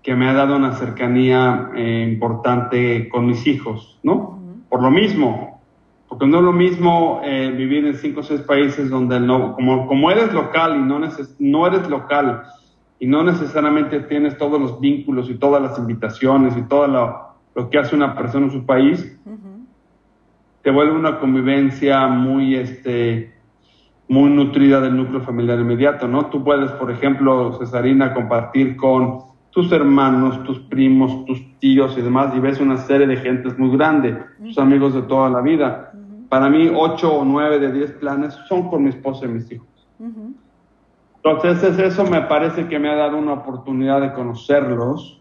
que me ha dado una cercanía eh, importante con mis hijos, ¿no? Por lo mismo, porque no es lo mismo eh, vivir en cinco o seis países donde no, como, como eres local y no, neces no eres local y no necesariamente tienes todos los vínculos y todas las invitaciones y todo lo, lo que hace una persona en su país, te vuelve una convivencia muy, este, muy nutrida del núcleo familiar inmediato, ¿no? Tú puedes, por ejemplo, Cesarina, compartir con tus hermanos, tus primos, tus tíos y demás, y ves una serie de gentes muy grande, tus amigos de toda la vida. Para mí, ocho o nueve de diez planes son con mi esposa y mis hijos. Entonces, eso me parece que me ha dado una oportunidad de conocerlos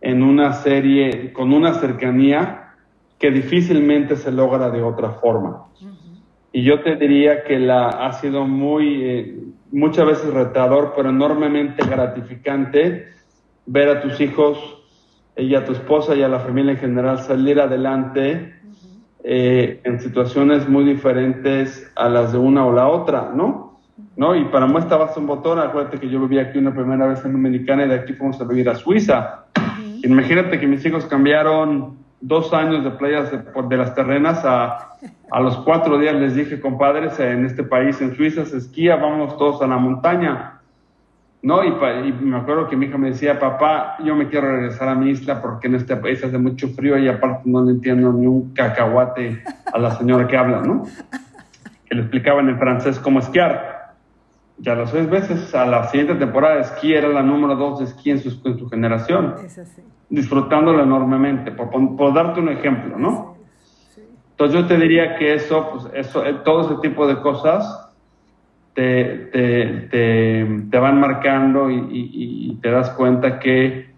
en una serie, con una cercanía que difícilmente se logra de otra forma. Y yo te diría que la, ha sido muy, eh, muchas veces retador, pero enormemente gratificante ver a tus hijos y a tu esposa y a la familia en general salir adelante eh, en situaciones muy diferentes a las de una o la otra, ¿no? ¿No? Y para muestra basta un botón, acuérdate que yo vivía aquí una primera vez en Dominicana y de aquí fuimos a vivir a Suiza. Imagínate que mis hijos cambiaron dos años de playas de, de las terrenas a, a, los cuatro días les dije, compadres, en este país, en Suiza, se esquía, vamos todos a la montaña. ¿No? Y, y, me acuerdo que mi hija me decía, papá, yo me quiero regresar a mi isla porque en este país hace mucho frío y aparte no le entiendo ni un cacahuate a la señora que habla, ¿no? Que le explicaba en francés cómo esquiar. Ya las seis veces a la siguiente temporada de esquí era la número dos de esquí en su, en su generación. Es así disfrutándolo enormemente, por, por, darte un ejemplo, ¿no? Entonces yo te diría que eso, pues eso, eh, todo ese tipo de cosas te, te, te, te van marcando y, y, te das cuenta que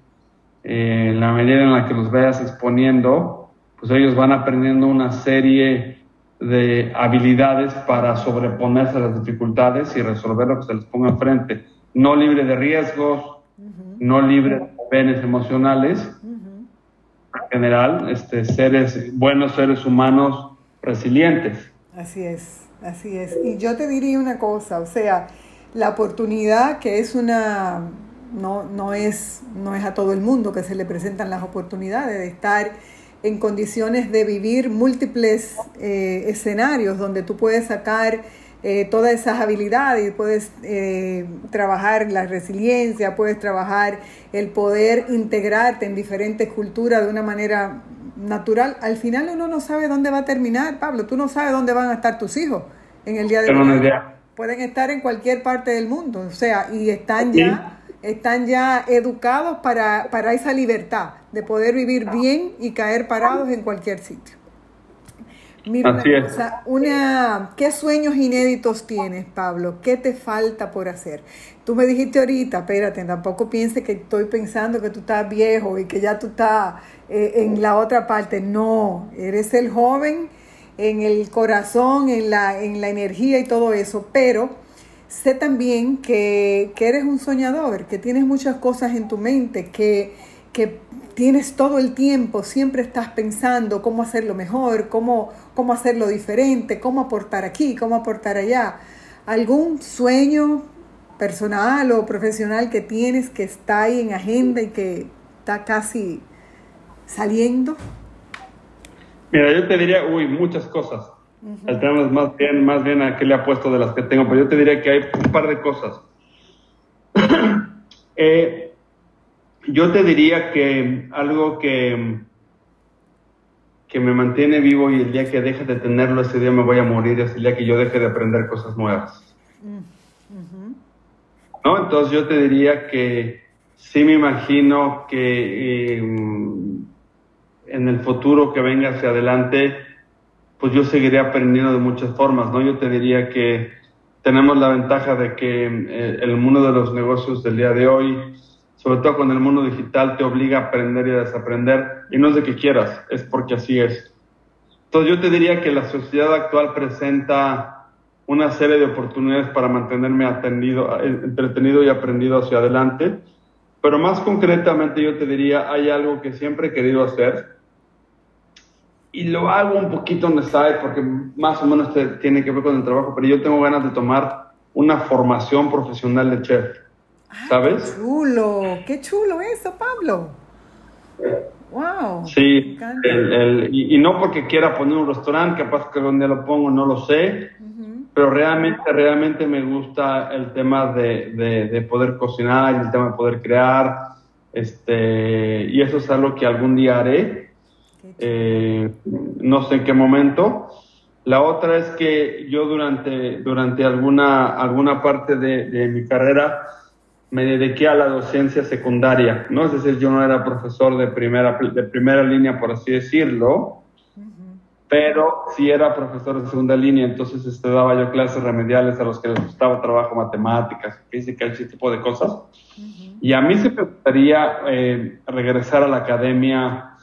eh, la medida en la que los veas exponiendo, pues ellos van aprendiendo una serie de habilidades para sobreponerse a las dificultades y resolver lo que se les ponga enfrente. No libre de riesgos, no libre de penes emocionales, en general, este, seres, buenos seres humanos resilientes. Así es, así es. Y yo te diría una cosa, o sea, la oportunidad que es una, no, no, es, no es a todo el mundo que se le presentan las oportunidades de estar en condiciones de vivir múltiples eh, escenarios donde tú puedes sacar eh, todas esas habilidades, puedes eh, trabajar la resiliencia, puedes trabajar el poder integrarte en diferentes culturas de una manera natural. Al final uno no sabe dónde va a terminar, Pablo, tú no sabes dónde van a estar tus hijos en el día de hoy. Pueden estar en cualquier parte del mundo, o sea, y están ya están ya educados para, para esa libertad de poder vivir bien y caer parados en cualquier sitio. Mira, una, ¿qué sueños inéditos tienes, Pablo? ¿Qué te falta por hacer? Tú me dijiste ahorita, espérate, tampoco piense que estoy pensando que tú estás viejo y que ya tú estás eh, en la otra parte. No, eres el joven en el corazón, en la, en la energía y todo eso, pero sé también que, que eres un soñador, que tienes muchas cosas en tu mente, que, que tienes todo el tiempo, siempre estás pensando cómo hacerlo mejor, cómo, cómo hacerlo diferente, cómo aportar aquí, cómo aportar allá. ¿Algún sueño personal o profesional que tienes que está ahí en agenda y que está casi saliendo? Mira, yo te diría, uy, muchas cosas. El tema es más bien, más bien a qué le apuesto de las que tengo, pero yo te diría que hay un par de cosas. eh, yo te diría que algo que, que me mantiene vivo y el día que deje de tenerlo, ese día me voy a morir, es el día que yo deje de aprender cosas nuevas. ¿No? Entonces yo te diría que sí me imagino que em, en el futuro que venga hacia adelante, pues yo seguiré aprendiendo de muchas formas, ¿no? Yo te diría que tenemos la ventaja de que eh, el mundo de los negocios del día de hoy, sobre todo con el mundo digital, te obliga a aprender y a desaprender, y no es de que quieras, es porque así es. Entonces yo te diría que la sociedad actual presenta una serie de oportunidades para mantenerme atendido, entretenido y aprendido hacia adelante, pero más concretamente yo te diría, hay algo que siempre he querido hacer, y lo hago un poquito on the side porque más o menos tiene que ver con el trabajo, pero yo tengo ganas de tomar una formación profesional de chef. ¿Sabes? Qué chulo, qué chulo eso, Pablo. Wow. Sí, y, no porque quiera poner un restaurante, capaz que donde lo pongo no lo sé, pero realmente, realmente me gusta el tema de, de, poder cocinar, el tema de poder crear, este, y eso es algo que algún día haré, eh, no sé en qué momento. La otra es que yo durante, durante alguna, alguna parte de, de mi carrera, me dediqué a la docencia secundaria, ¿no? Es decir, yo no era profesor de primera, de primera línea, por así decirlo, pero sí era profesor de segunda línea, entonces este, daba yo clases remediales a los que les gustaba trabajo, matemáticas, física, ese tipo de cosas. Y a mí se me gustaría eh, regresar a la academia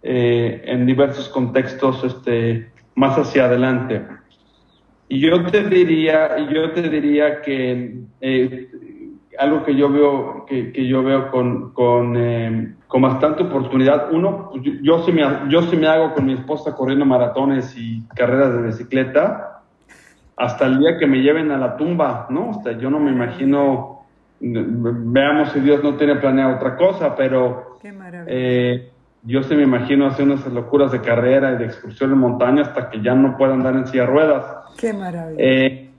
eh, en diversos contextos este, más hacia adelante. Y yo te diría, yo te diría que eh, algo que yo veo, que, que yo veo con, con, eh, con, bastante oportunidad, uno, pues, yo, yo, sí me, yo sí me hago con mi esposa corriendo maratones y carreras de bicicleta hasta el día que me lleven a la tumba, ¿no? O sea, yo no me imagino, veamos si Dios no tiene planeado otra cosa, pero eh, yo sí me imagino hacer unas locuras de carrera y de excursión en montaña hasta que ya no pueda andar en silla de ruedas. Qué maravilla. Eh,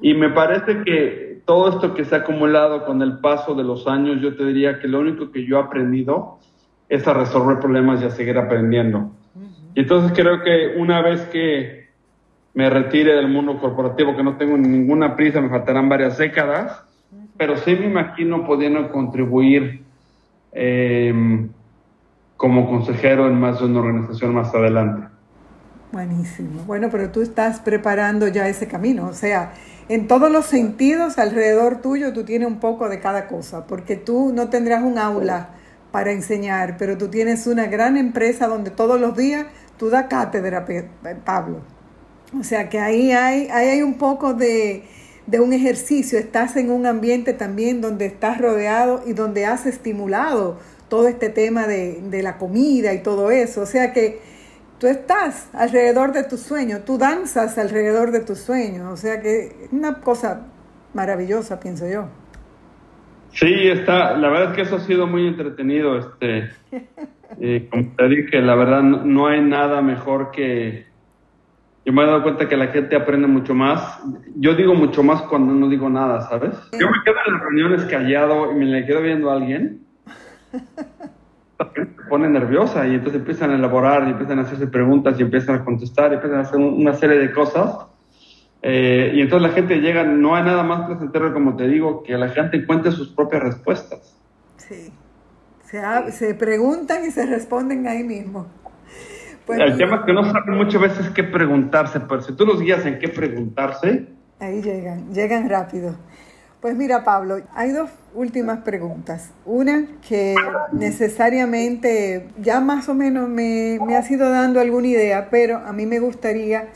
y me parece que todo esto que se ha acumulado con el paso de los años, yo te diría que lo único que yo he aprendido es a resolver problemas y a seguir aprendiendo. Y entonces creo que una vez que me retire del mundo corporativo, que no tengo ninguna prisa, me faltarán varias décadas, pero sí me imagino pudiendo contribuir eh, como consejero en más de una organización más adelante. Buenísimo. Bueno, pero tú estás preparando ya ese camino, o sea, en todos los sentidos alrededor tuyo tú tienes un poco de cada cosa, porque tú no tendrás un aula para enseñar, pero tú tienes una gran empresa donde todos los días tú das cátedra, Pablo. O sea que ahí hay, ahí hay un poco de, de un ejercicio, estás en un ambiente también donde estás rodeado y donde has estimulado todo este tema de, de la comida y todo eso. O sea que tú estás alrededor de tu sueño, tú danzas alrededor de tu sueño, o sea que es una cosa maravillosa, pienso yo. Sí, está, la verdad es que eso ha sido muy entretenido, este, eh, como te dije, la verdad no, hay nada mejor que, yo me he dado cuenta que la gente aprende mucho más, yo digo mucho más cuando no digo nada, ¿sabes? Yo me quedo en las reuniones callado y me le quedo viendo a alguien se pone nerviosa y entonces empiezan a elaborar y empiezan a hacerse preguntas y empiezan a contestar y empiezan a hacer una serie de cosas. Eh, y entonces la gente llega, no hay nada más placentero como te digo, que la gente encuentre sus propias respuestas. Sí, se, se preguntan y se responden ahí mismo. Pues el tema es que no saben muchas veces qué preguntarse, pero si tú los guías en qué preguntarse... Ahí llegan, llegan rápido. Pues mira, Pablo, hay dos últimas preguntas. Una que necesariamente ya más o menos me, me has ido dando alguna idea, pero a mí me gustaría,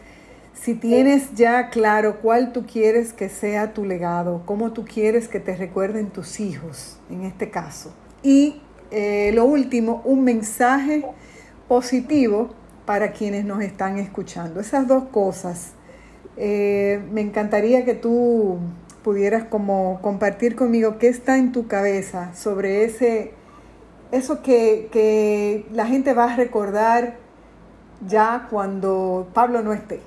si tienes ya claro cuál tú quieres que sea tu legado, cómo tú quieres que te recuerden tus hijos, en este caso. Y eh, lo último, un mensaje positivo para quienes nos están escuchando. Esas dos cosas. Eh, me encantaría que tú pudieras como compartir conmigo qué está en tu cabeza sobre ese, eso que, que la gente va a recordar ya cuando Pablo no esté.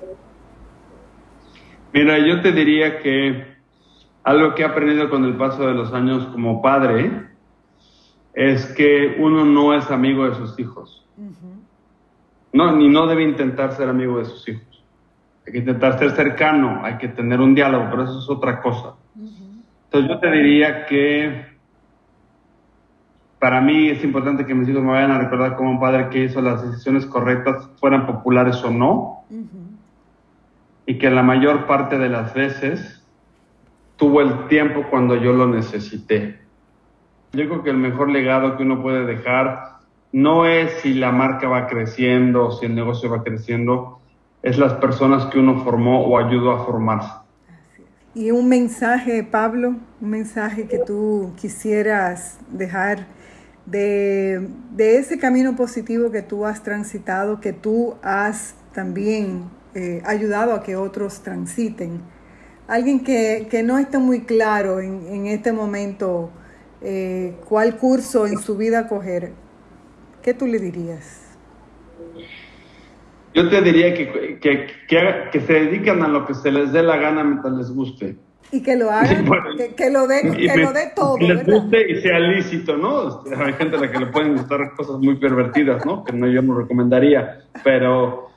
Mira, yo te diría que algo que he aprendido con el paso de los años como padre es que uno no es amigo de sus hijos. No, ni no debe intentar ser amigo de sus hijos hay que intentar ser cercano, hay que tener un diálogo, pero eso es otra cosa. Entonces yo te diría que para mí es importante que mis hijos me vayan a recordar como un padre que hizo las decisiones correctas, fueran populares o no, y que la mayor parte de las veces tuvo el tiempo cuando yo lo necesité. Yo creo que el mejor legado que uno puede dejar no es si la marca va creciendo si el negocio va creciendo, es las personas que uno formó o ayudó a formarse. Y un mensaje, Pablo, un mensaje que tú quisieras dejar de, ese camino positivo que tú has transitado, que tú has también eh, ayudado a que otros transiten. Alguien que, no está muy claro en, este momento eh, cuál curso en su vida coger, ¿qué tú le dirías? Yo te diría que, que, que, se dedican a lo que se les dé la gana mientras les guste. Y que lo hagan, que, lo dé lo dé todo. Que les guste y sea lícito, ¿no? Hay gente a la que le pueden gustar cosas muy pervertidas, ¿no? Que no yo no recomendaría. Pero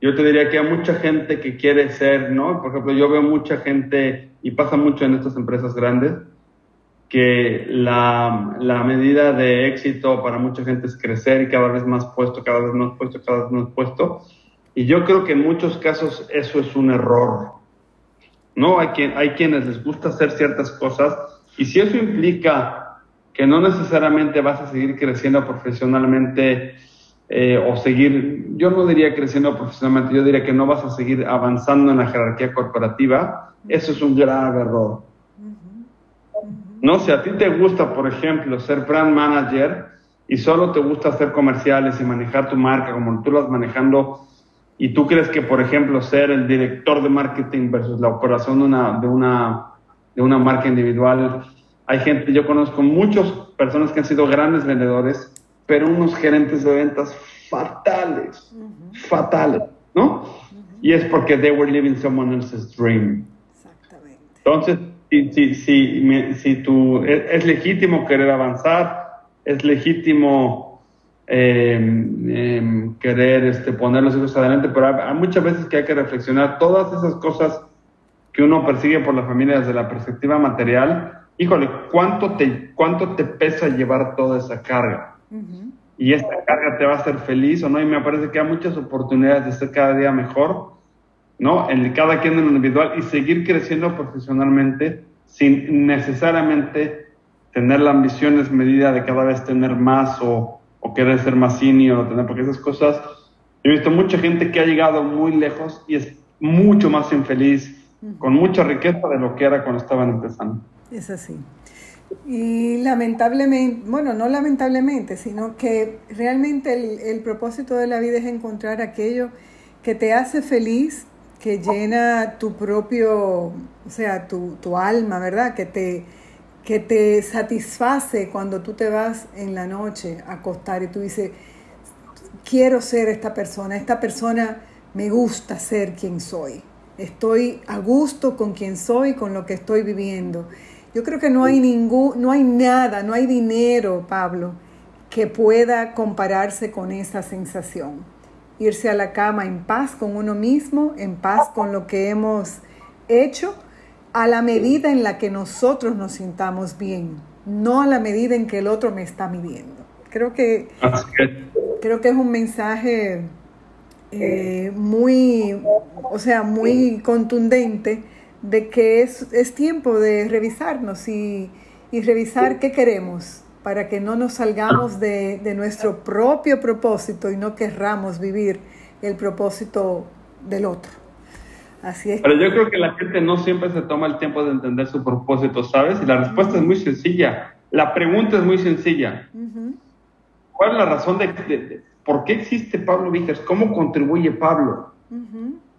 yo te diría que hay mucha gente que quiere ser, ¿no? Por ejemplo, yo veo mucha gente, y pasa mucho en estas empresas grandes, que la, la, medida de éxito para mucha gente es crecer y cada vez más puesto, cada vez más puesto, cada vez más puesto. Y yo creo que en muchos casos eso es un error. No, hay, quien, hay quienes les gusta hacer ciertas cosas y si eso implica que no necesariamente vas a seguir creciendo profesionalmente eh, o seguir, yo no diría creciendo profesionalmente, yo diría que no vas a seguir avanzando en la jerarquía corporativa, eso es un grave error. No, si a ti te gusta, por ejemplo, ser brand manager y solo te gusta hacer comerciales y manejar tu marca como tú lo vas manejando, y tú crees que, por ejemplo, ser el director de marketing versus la operación de una, de una, de una marca individual, hay gente, yo conozco muchas personas que han sido grandes vendedores, pero unos gerentes de ventas fatales, fatales, ¿no? Y es porque they were living someone else's dream. Exactamente. Entonces, si, si, si, si tú, es, legítimo querer avanzar, es legítimo querer este, poner los hijos adelante, pero hay, muchas veces que hay que reflexionar todas esas cosas que uno persigue por la familia desde la perspectiva material. Híjole, ¿cuánto te, cuánto te pesa llevar toda esa carga? Y esta carga te va a hacer feliz o no. Y me parece que hay muchas oportunidades de ser cada día mejor, ¿no? En cada quien en lo individual y seguir creciendo profesionalmente sin necesariamente tener la ambición desmedida de cada vez tener más o, o querer ser más senior, tener, porque esas cosas. He visto mucha gente que ha llegado muy lejos y es mucho más infeliz, con mucha riqueza de lo que era cuando estaban empezando. Es así. Y lamentablemente, bueno, no lamentablemente, sino que realmente el, propósito de la vida es encontrar aquello que te hace feliz, que llena tu propio, o sea, tu, tu alma, ¿verdad? Que te, que te satisface cuando tú te vas en la noche a acostar y tú dices, quiero ser esta persona, esta persona me gusta ser quien soy, estoy a gusto con quien soy, con lo que estoy viviendo. Yo creo que no hay ningún, no hay nada, no hay dinero, Pablo, que pueda compararse con esa sensación. Irse a la cama en paz con uno mismo, en paz con lo que hemos hecho, a la medida en la que nosotros nos sintamos bien, no a la medida en que el otro me está midiendo. Creo que, creo que es un mensaje eh, muy, o sea, muy contundente de que es, es tiempo de revisarnos y, y, revisar qué queremos para que no nos salgamos de, de, nuestro propio propósito y no querramos vivir el propósito del otro. Así es. Pero yo creo que la gente no siempre se toma el tiempo de entender su propósito, ¿sabes? Y la respuesta es muy sencilla. La pregunta es muy sencilla. ¿Cuál es la razón de, por qué existe Pablo Víquez? ¿Cómo contribuye Pablo?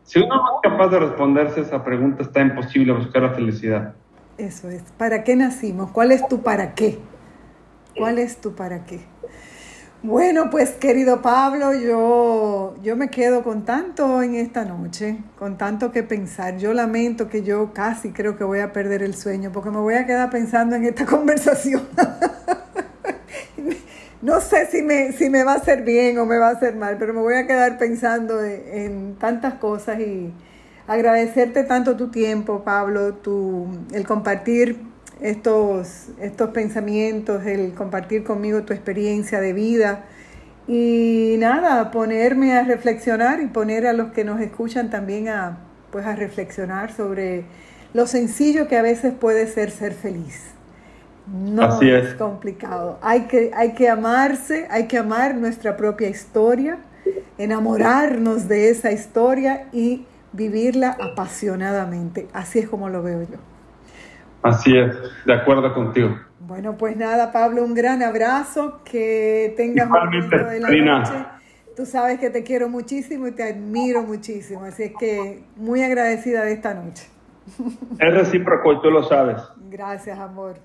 Si uno no es capaz de responderse esa pregunta, está imposible buscar la felicidad. Eso es. ¿Para qué nacimos? ¿Cuál es tu para qué? ¿Cuál es tu para qué? Bueno, pues querido Pablo, yo, yo me quedo con tanto en esta noche, con tanto que pensar. Yo lamento que yo casi creo que voy a perder el sueño porque me voy a quedar pensando en esta conversación. no sé si me, si me va a hacer bien o me va a hacer mal, pero me voy a quedar pensando en, tantas cosas y agradecerte tanto tu tiempo, Pablo, tu, el compartir estos, estos pensamientos, el compartir conmigo tu experiencia de vida y nada, ponerme a reflexionar y poner a los que nos escuchan también a, pues a reflexionar sobre lo sencillo que a veces puede ser ser feliz. No es. complicado. Hay que, hay que amarse, hay que amar nuestra propia historia, enamorarnos de esa historia y vivirla apasionadamente. Así es como lo veo yo. Así es, de acuerdo contigo. Bueno, pues nada, Pablo, un gran abrazo, que tengas un momento de la noche. Tú sabes que te quiero muchísimo y te admiro muchísimo, así es que muy agradecida de esta noche. Es recíproco y tú lo sabes. Gracias, amor.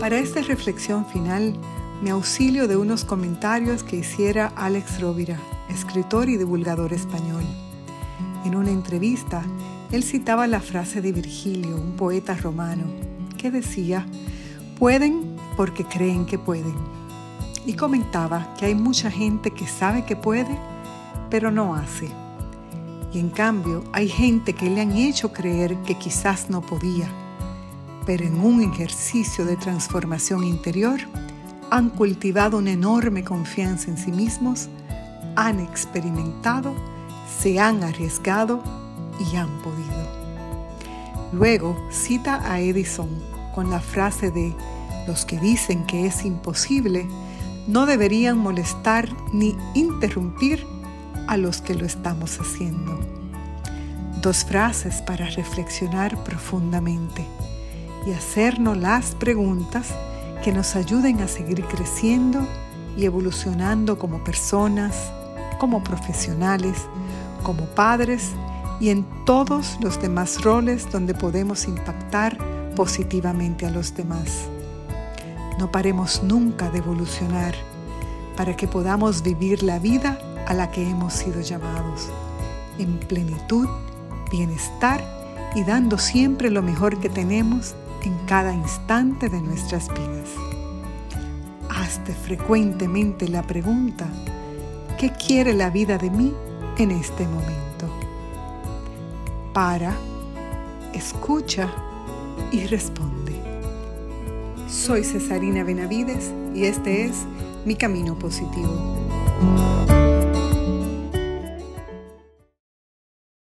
Para esta reflexión final, me auxilio de unos comentarios que hiciera Alex Rovira, escritor y divulgador español. En una entrevista, él citaba la frase de Virgilio, un poeta romano, que decía, pueden porque creen que pueden. Y comentaba que hay mucha gente que sabe que puede, pero no hace. Y en cambio, hay gente que le han hecho creer que quizás no podía pero en un ejercicio de transformación interior han cultivado una enorme confianza en sí mismos, han experimentado, se han arriesgado y han podido. Luego cita a Edison con la frase de Los que dicen que es imposible no deberían molestar ni interrumpir a los que lo estamos haciendo. Dos frases para reflexionar profundamente y hacernos las preguntas que nos ayuden a seguir creciendo y evolucionando como personas, como profesionales, como padres y en todos los demás roles donde podemos impactar positivamente a los demás. No paremos nunca de evolucionar para que podamos vivir la vida a la que hemos sido llamados, en plenitud, bienestar y dando siempre lo mejor que tenemos en cada instante de nuestras vidas. Hazte frecuentemente la pregunta, ¿qué quiere la vida de mí en este momento? Para, escucha y responde. Soy Cesarina Benavides y este es Mi Camino Positivo.